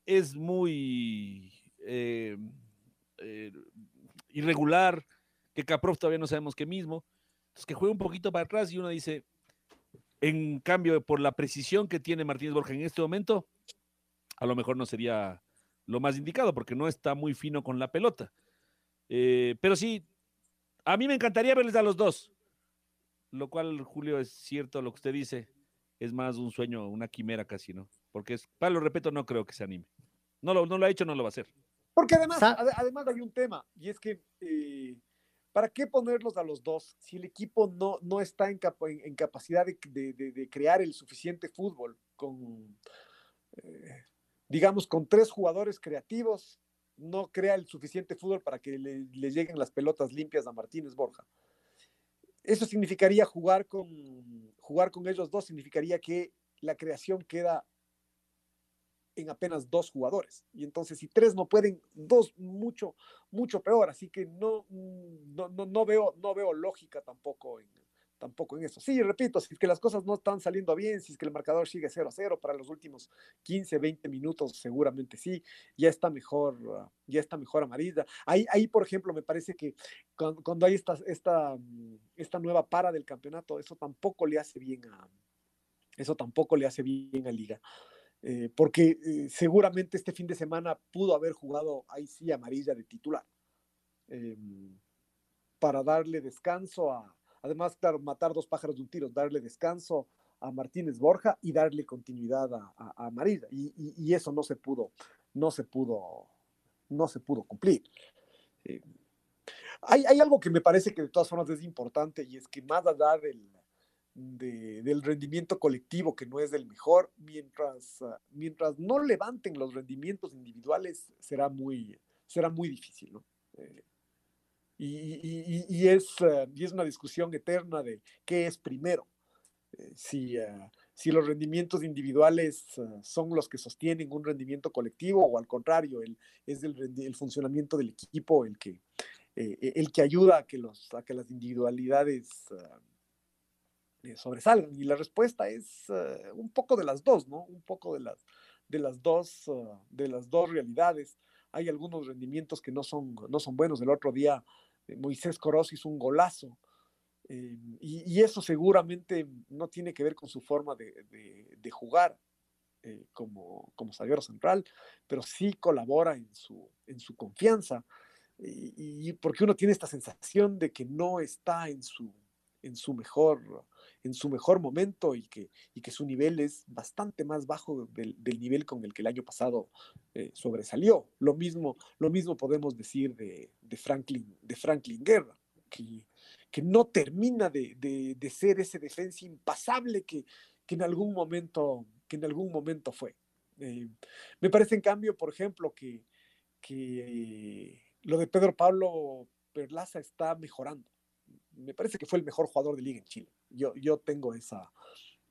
es muy eh, eh, irregular, que Caprof todavía no sabemos qué mismo, entonces que juega un poquito para atrás y uno dice, en cambio, por la precisión que tiene Martínez Borja en este momento, a lo mejor no sería lo más indicado porque no está muy fino con la pelota. Eh, pero sí, a mí me encantaría verles a los dos, lo cual, Julio, es cierto lo que usted dice, es más un sueño, una quimera casi, ¿no? Porque, es, para lo repito, no creo que se anime. No lo, no lo ha hecho, no lo va a hacer. Porque además, además hay un tema, y es que, eh, ¿para qué ponerlos a los dos si el equipo no, no está en, en, capacidad de, de, crear el suficiente fútbol con... Eh, digamos, con tres jugadores creativos, no crea el suficiente fútbol para que le, lleguen las pelotas limpias a Martínez Borja. Eso significaría jugar con, jugar con ellos dos, significaría que la creación queda en apenas dos jugadores. Y entonces, si tres no pueden, dos mucho, mucho peor. Así que no, no, no, veo, no veo lógica tampoco en, tampoco en eso. Sí, repito, si es que las cosas no están saliendo bien, si es que el marcador sigue 0 a 0 para los últimos 15, 20 minutos, seguramente sí, ya está mejor, ah, ya está mejor amarilla. Ahí, ahí por ejemplo, me parece que cuando, hay esta, esta, mm, esta nueva para del campeonato, eso tampoco le hace bien a, eso tampoco le hace bien a Liga. Eh, porque eh, seguramente este fin de semana pudo haber jugado ahí sí amarilla de titular. Em, para darle descanso a, Además, claro, matar dos pájaros de un tiro, darle descanso a Martínez Borja y darle continuidad a, a, Amarilla. Y, eso no se pudo, no se pudo, no se pudo cumplir. Eh, hay, algo que me parece que de todas formas es importante y es que más allá del, del rendimiento colectivo que no es el mejor, mientras, ah, mientras no levanten los rendimientos individuales será muy, será muy difícil. ¿no? Eh, y, es, eh, y es una discusión eterna de qué es primero. Eh, si, eh, si los rendimientos individuales son los que sostienen un rendimiento colectivo o al contrario, el, es el, funcionamiento del equipo el que, el que ayuda a que, los, a que las individualidades sobresalgan. Y la respuesta es un poco de las dos, ¿no? Un poco de las, de las, dos, de las dos realidades. Hay algunos rendimientos que no son, no son buenos. El otro día eh, Moisés Coroz hizo un golazo. Eh, y, eso seguramente no tiene que ver con su forma de, jugar eh, como, como zaguero central, pero sí colabora en su, en su confianza. y, porque uno tiene esta sensación de que no está en su, en su mejor en su mejor momento y que, y que su nivel es bastante más bajo del, nivel con el que el año pasado eh, sobresalió. Lo mismo, lo mismo podemos decir de, Franklin, de Franklin Guerra, que, que no termina de, ser ese defensa impasable que, que, en algún momento, que en algún momento fue. Eh, me parece, en cambio, por ejemplo, que, que lo de Pedro Pablo Perlaza está mejorando. Me parece que fue el mejor jugador de liga en Chile. Yo, yo tengo esa,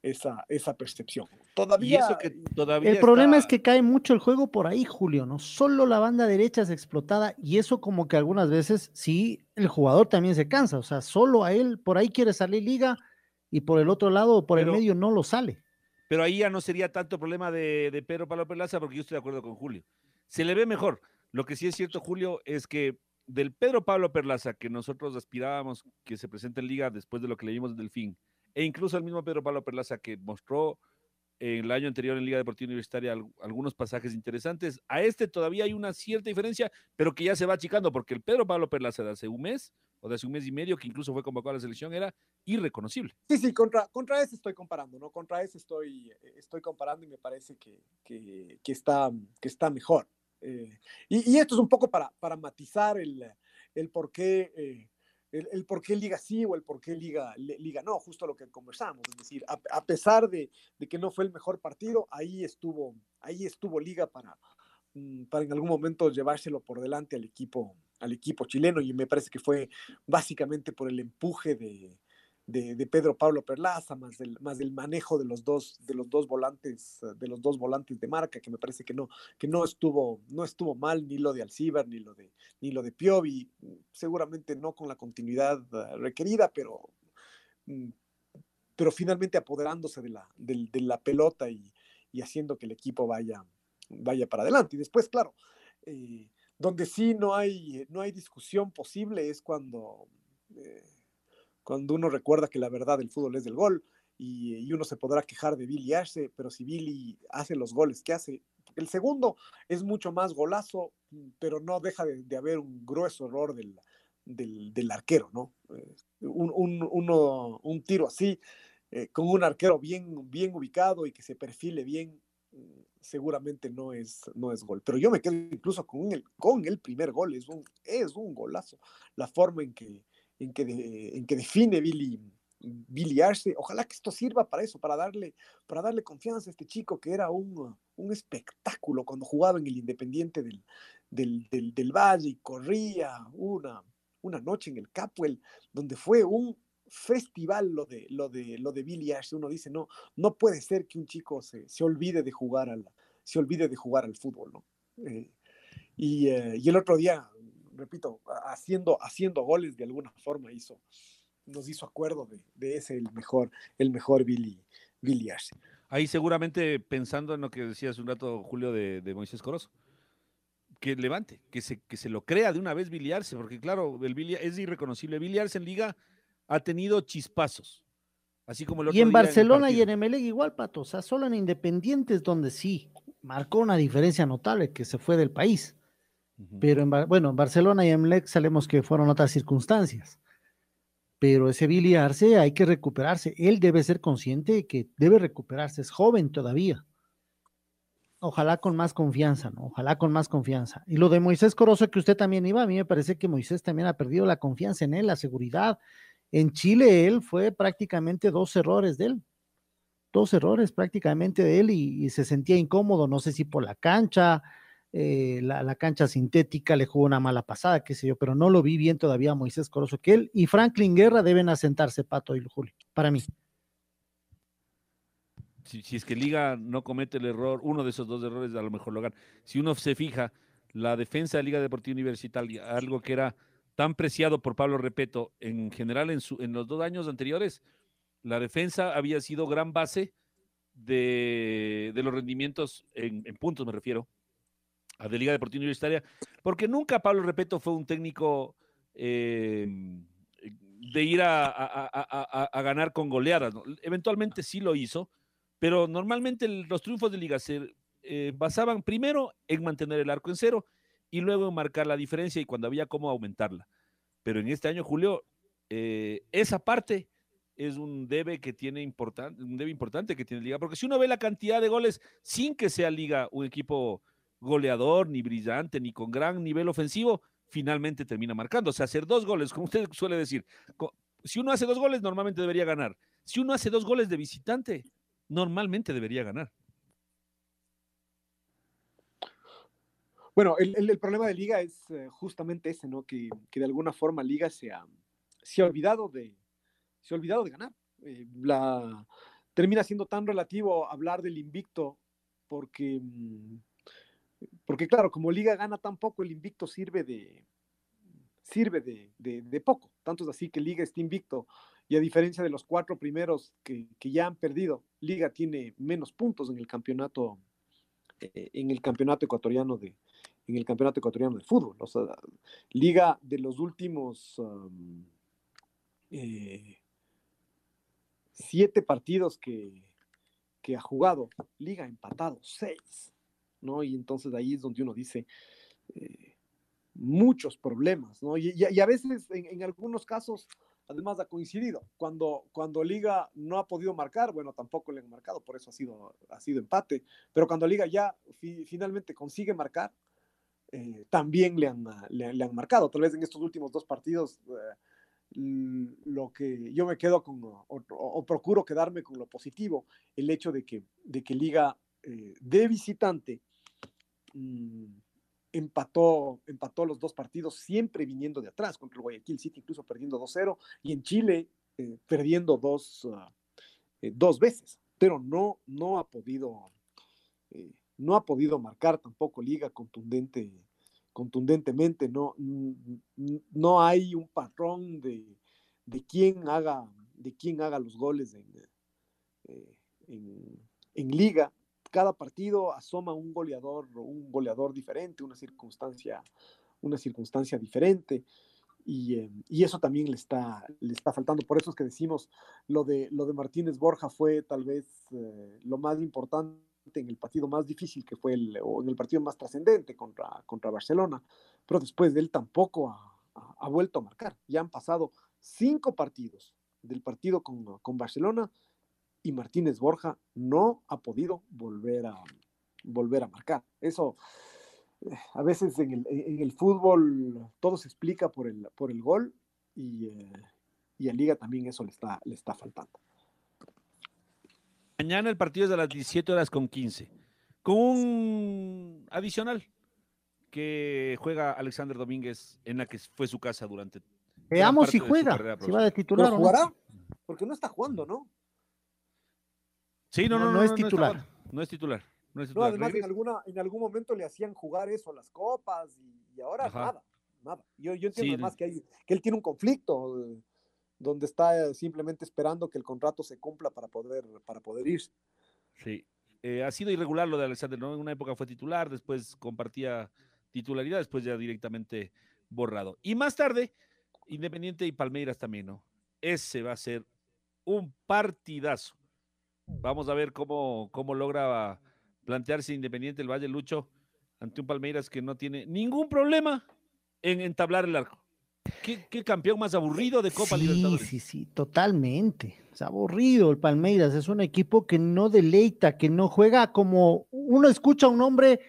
esa, esa percepción. Todavía, que todavía el problema es que cae mucho el juego por ahí, Julio, ¿no? Solo la banda derecha es explotada y eso como que algunas veces sí, el jugador también se cansa, o sea, solo a él por ahí quiere salir liga y por el otro lado, por el medio no lo sale. Pero ahí ya no sería tanto problema de, de Pedro Pablo Perlaza porque yo estoy de acuerdo con Julio. Se le ve mejor. Lo que sí es cierto, Julio, es que del Pedro Pablo Perlaza que nosotros aspirábamos que se presente en liga después de lo que leímos del fin, e incluso el mismo Pedro Pablo Perlaza que mostró en el año anterior en Liga Deportiva Universitaria algunos pasajes interesantes, a este todavía hay una cierta diferencia, pero que ya se va achicando, porque el Pedro Pablo Perlaza de hace un mes o de hace un mes y medio, que incluso fue convocado a la selección, era irreconocible. Sí, sí, contra, contra ese estoy comparando, ¿no? Contra ese estoy, estoy comparando y me parece que, que, está, que está mejor. Eh, y, esto es un poco para, para matizar el, el por qué. Eh, el, por qué liga sí o el por qué liga, liga no, justo lo que conversamos, es decir, a, pesar de, de, que no fue el mejor partido, ahí estuvo, ahí estuvo liga para, mm, para en algún momento llevárselo por delante al equipo, al equipo chileno y me parece que fue básicamente por el empuje de, de, Pedro Pablo Perlaza, más del, más del manejo de los dos, de los dos volantes, de los dos volantes de marca, que me parece que no, que no estuvo, no estuvo mal, ni lo de Alcibar, ni lo de, ni lo de Piovi, seguramente no con la continuidad eh, requerida, pero, mm, pero finalmente apoderándose de la, de, la pelota y, haciendo que el equipo vaya, vaya para adelante. Y después, claro, eh, donde sí no hay, no hay discusión posible es cuando eh, cuando uno recuerda que la verdad del fútbol es del gol y, uno se podrá quejar de Billy Arce, pero si Billy hace los goles que hace, el segundo es mucho más golazo, pero no deja de, haber un grueso error del, del, arquero, ¿no? Eh, un, un, un tiro así, eh, con un arquero bien, bien ubicado y que se perfile bien, seguramente no es, no es gol. Pero yo me quedo incluso con el, con el primer gol, es un, es un golazo. La forma en que, en que, en que define Billy, Billy Arce. Ojalá que esto sirva para eso, para darle, para darle confianza a este chico que era un, un espectáculo cuando jugaba en el Independiente del, del, del, Valle y corría una, una noche en el Capwell, donde fue un festival lo de, lo de, lo de Billy Arce. Uno dice, no, no puede ser que un chico se, se olvide de jugar al, se olvide de jugar al fútbol, ¿no? Eh, y, eh, y, el otro día repito, haciendo, haciendo goles de alguna forma hizo, nos hizo acuerdo de, de ese el mejor, el mejor Billy, Billy Arce. Ahí seguramente pensando en lo que decía hace un rato Julio de, de Moisés Corozo, que levante, que se, que se lo crea de una vez Billy Arce, porque claro, el Billy, es irreconocible. Billy Arce en liga ha tenido chispazos. Así como y en Barcelona y en Emelec igual, Pato, o sea, solo en Independientes donde sí marcó una diferencia notable que se fue del país. Pero en, bueno, en Barcelona y en Lex sabemos que fueron otras circunstancias. Pero ese Billy Arce hay que recuperarse. Él debe ser consciente de que debe recuperarse. Es joven todavía. Ojalá con más confianza, ¿no? Ojalá con más confianza. Y lo de Moisés Corozo, que usted también iba, a mí me parece que Moisés también ha perdido la confianza en él, la seguridad. En Chile él fue prácticamente dos errores de él. Dos errores prácticamente de él y se sentía incómodo, no sé si por la cancha, eh, la, cancha sintética le jugó una mala pasada, qué sé yo, pero no lo vi bien todavía Moisés Corozo, que él y Franklin Guerra deben asentarse, Pato y Julio, para mí. Si, es que Liga no comete el error, uno de esos dos errores a lo mejor lo gana. Si uno se fija, la defensa de Liga Deportiva Universitaria, algo que era tan preciado por Pablo Repeto, en general en, su, en los dos años anteriores, la defensa había sido gran base de, los rendimientos, en puntos me refiero, de Liga Deportiva Universitaria, porque nunca Pablo Repeto fue un técnico eh, de ir a, ganar con goleadas. Eventualmente sí lo hizo, pero normalmente los triunfos de Liga se eh, basaban primero en mantener el arco en cero y luego marcar la diferencia y cuando había cómo aumentarla. Pero en este año, Julio, eh, esa parte es un debe que tiene importante, un debe importante que tiene Liga, porque si uno ve la cantidad de goles sin que sea Liga un equipo goleador, ni brillante, ni con gran nivel ofensivo, finalmente termina marcando. O sea, hacer dos goles, *laughs* como usted suele decir, si uno hace dos goles, normalmente debería ganar. Si uno hace dos goles de visitante, normalmente debería ganar. Bueno, el, problema de Liga es eh, justamente ese, ¿no? Que, de alguna forma Liga se ha, se ha, olvidado, de, se ha olvidado de ganar. Eh, la, termina siendo tan relativo hablar del invicto porque, mm, porque, claro, como Liga gana tan poco, el invicto sirve de, sirve de, poco. Tanto es así que Liga está invicto y a diferencia de los cuatro primeros que, que ya han perdido, Liga tiene menos puntos en el campeonato, eh, en el campeonato ecuatoriano de, en el campeonato ecuatoriano de fútbol. O sea, liga de los últimos eh, siete partidos que, que, ha jugado, liga empatado, seis, ¿no? Y entonces ahí es donde uno dice eh, muchos problemas, ¿no? Y, a veces, en, algunos casos, además ha coincidido. Cuando, cuando Liga no ha podido marcar, bueno, tampoco le han marcado, por eso ha sido, ha sido empate. Pero cuando Liga ya finalmente consigue marcar, eh, también le han, le, han, marcado. Tal vez en estos últimos dos partidos, eh, lo que yo me quedo con, o, procuro quedarme con lo positivo, el hecho de que, de que Liga de visitante mm, empató, empató los dos partidos, siempre viniendo de atrás, contra el Guayaquil City, incluso perdiendo 2-0, y en Chile perdiendo dos, ah, dos veces, pero no, no ha podido no ha podido marcar tampoco Liga contundente, contundentemente, no, no hay un patrón de, de quién haga, de quién haga los goles eh, en, en, Liga. Cada partido asoma un goleador, un goleador diferente, una circunstancia, una circunstancia diferente. Y, eh, y, eso también le está, le está faltando. Por eso es que decimos lo de, lo de Martínez Borja fue tal vez eh, lo más importante en el partido más difícil que fue el, o en el partido más trascendente contra, contra Barcelona, pero después de él tampoco ha, ha, vuelto a marcar. Ya han pasado cinco partidos del partido con, con, Barcelona y Martínez Borja no ha podido volver a, volver a marcar. Eso eh, a veces en el, en el, fútbol todo se explica por el, por el gol y, eh, y a Liga también eso le está, le está faltando. Mañana el partido es a las 17 horas con 15. Con un adicional que juega Alexander Domínguez en la que fue su casa durante. Veamos si juega, si va de titular. ¿Pero jugará? Porque no está jugando, ¿no? Sí, no, no, no, es titular. No, es titular. No, es titular. además en, alguna, en algún momento le hacían jugar eso a las copas y, ahora nada, nada. Yo, yo entiendo además que, hay, que él tiene un conflicto. Eh, donde está simplemente esperando que el contrato se cumpla para poder, para poder irse. Sí, eh, ha sido irregular lo de Alexander, ¿no? En una época fue titular, después compartía titularidad, después ya directamente borrado. Y más tarde, Independiente y Palmeiras también, ¿no? Ese va a ser un partidazo. Vamos a ver cómo, cómo logra plantearse Independiente el Valle Lucho ante un Palmeiras que no tiene ningún problema en entablar el arco. ¿Qué, campeón más aburrido de Copa Libertadores? Sí, sí, totalmente. Es aburrido el Palmeiras. Es un equipo que no deleita, que no juega como uno escucha a un hombre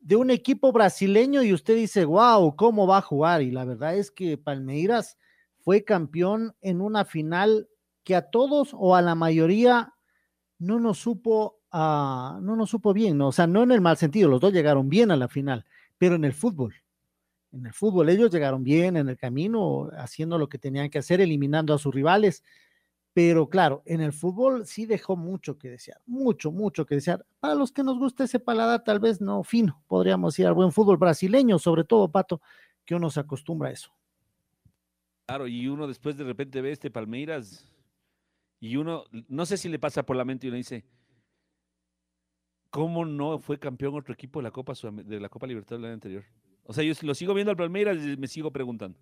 de un equipo brasileño y usted dice, wow, ¿cómo va a jugar? Y la verdad es que Palmeiras fue campeón en una final que a todos o a la mayoría no nos supo, uh, no nos supo bien, ¿no? o sea, no en el mal sentido, los dos llegaron bien a la final, pero en el fútbol en el fútbol. Ellos llegaron bien en el camino, haciendo lo que tenían que hacer, eliminando a sus rivales. Pero claro, en el fútbol sí dejó mucho que desear, mucho, mucho que desear. Para los que nos gusta ese paladar, tal vez no fino, podríamos ir al buen fútbol brasileño, sobre todo, Pato, que uno se acostumbra a eso. Claro, y uno después de repente ve este Palmeiras y uno, no sé si le pasa por la mente y uno dice, ¿cómo no fue campeón otro equipo de la Copa, de la Copa Libertadores del año anterior? O sea, yo lo sigo viendo al Palmeiras y me sigo preguntando.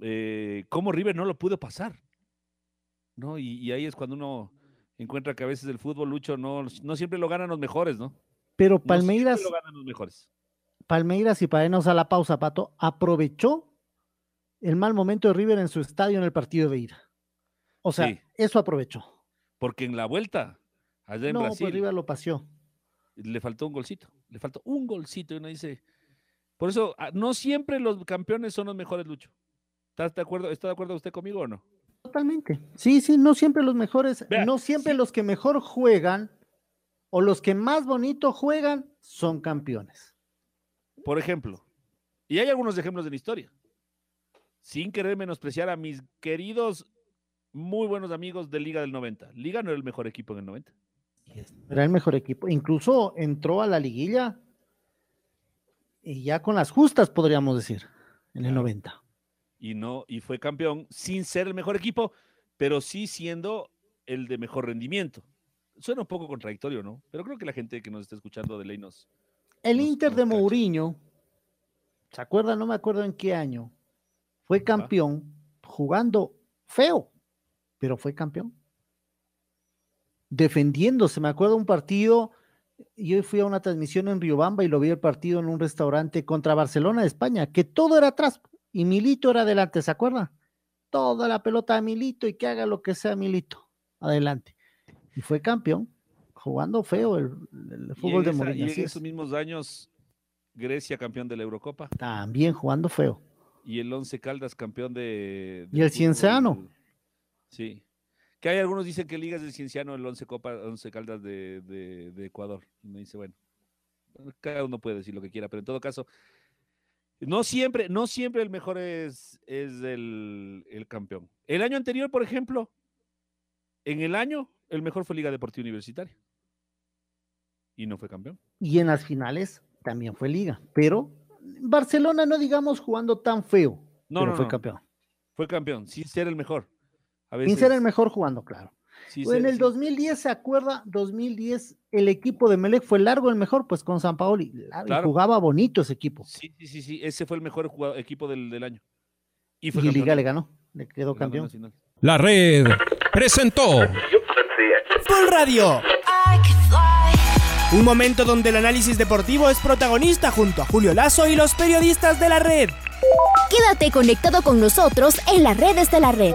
Eh, ¿Cómo River no lo pudo pasar? ¿No? Y, ahí es cuando uno encuentra que a veces el fútbol, Lucho, no, no siempre lo ganan los mejores, ¿no? Pero Palmeiras. No lo ganan los mejores. Palmeiras y para irnos a la pausa, Pato, aprovechó el mal momento de River en su estadio en el partido de ida. O sea, Sí. eso aprovechó. Porque en la vuelta, allá en no, Brasil, pues River lo paseó. le faltó un golcito. Le faltó un golcito. Y uno dice. Por eso, ah, no siempre los campeones son los mejores, Lucho. ¿Estás de acuerdo, ¿Está de acuerdo usted conmigo o no? Totalmente. Sí, sí, no siempre los mejores, Vea, no siempre los que mejor juegan o los que más bonito juegan son campeones. Por ejemplo, y hay algunos ejemplos de la historia. Sin querer menospreciar a mis queridos, muy buenos amigos de Liga del 90. Liga no era el mejor equipo en el 90. Era el mejor equipo. Incluso entró a la liguilla y ya con las justas, podríamos decir, en el Claro. 90. y no y fue campeón sin ser el mejor equipo, pero sí siendo el de mejor rendimiento. Suena un poco contradictorio, ¿no? Pero creo que la gente que nos está escuchando de ley nos El Nos- Inter nos de. Mourinho, ¿se acuerdan? No me acuerdo en qué año. Fue campeón jugando feo, pero fue campeón. Defendiéndose, me acuerdo un partido, yo fui a una transmisión en Riobamba y lo vi el partido en un restaurante contra Barcelona de España, que todo era atrás y Milito era adelante, ¿se acuerdan? Toda la pelota a Milito y que haga lo que sea Milito, adelante. Y fue campeón, jugando feo el, el Y fútbol de Mourinho. Y en es. esos mismos años, Grecia campeón de la Eurocopa También jugando feo. y el Once Caldas campeón de. Y del el Cienciano. Sí. Que hay algunos dicen que Ligas del Cienciano, el Once Copa, Once Caldas de, de- de Ecuador. Y me dice, bueno, cada uno puede decir lo que quiera, pero en todo caso, no siempre, no siempre el mejor es, es el, el campeón. El año anterior, por ejemplo, en el año, el mejor fue Liga Deportiva Universitaria. Y no fue campeón. Y en las finales también fue liga. Pero Barcelona no digamos jugando tan feo, No, pero no, fue no. campeón. Fue campeón, sin ser el mejor. A Sin ser el veces- mejor jugando, claro. sí en el sí- 2010, ¿se acuerda? 2010, el equipo de Melec fue largo el mejor, pues con San Paoli. Claro. jugaba bonito ese equipo. Sí, sí, sí, sí, ese fue el mejor jugado- equipo del, del año. Y fue. Liga le ganó, le quedó campeón. Nacional. La red presentó Full Radio. Un momento donde el análisis deportivo es protagonista junto a Julio Lazo y los periodistas de la red. Quédate conectado con nosotros en las redes de la red.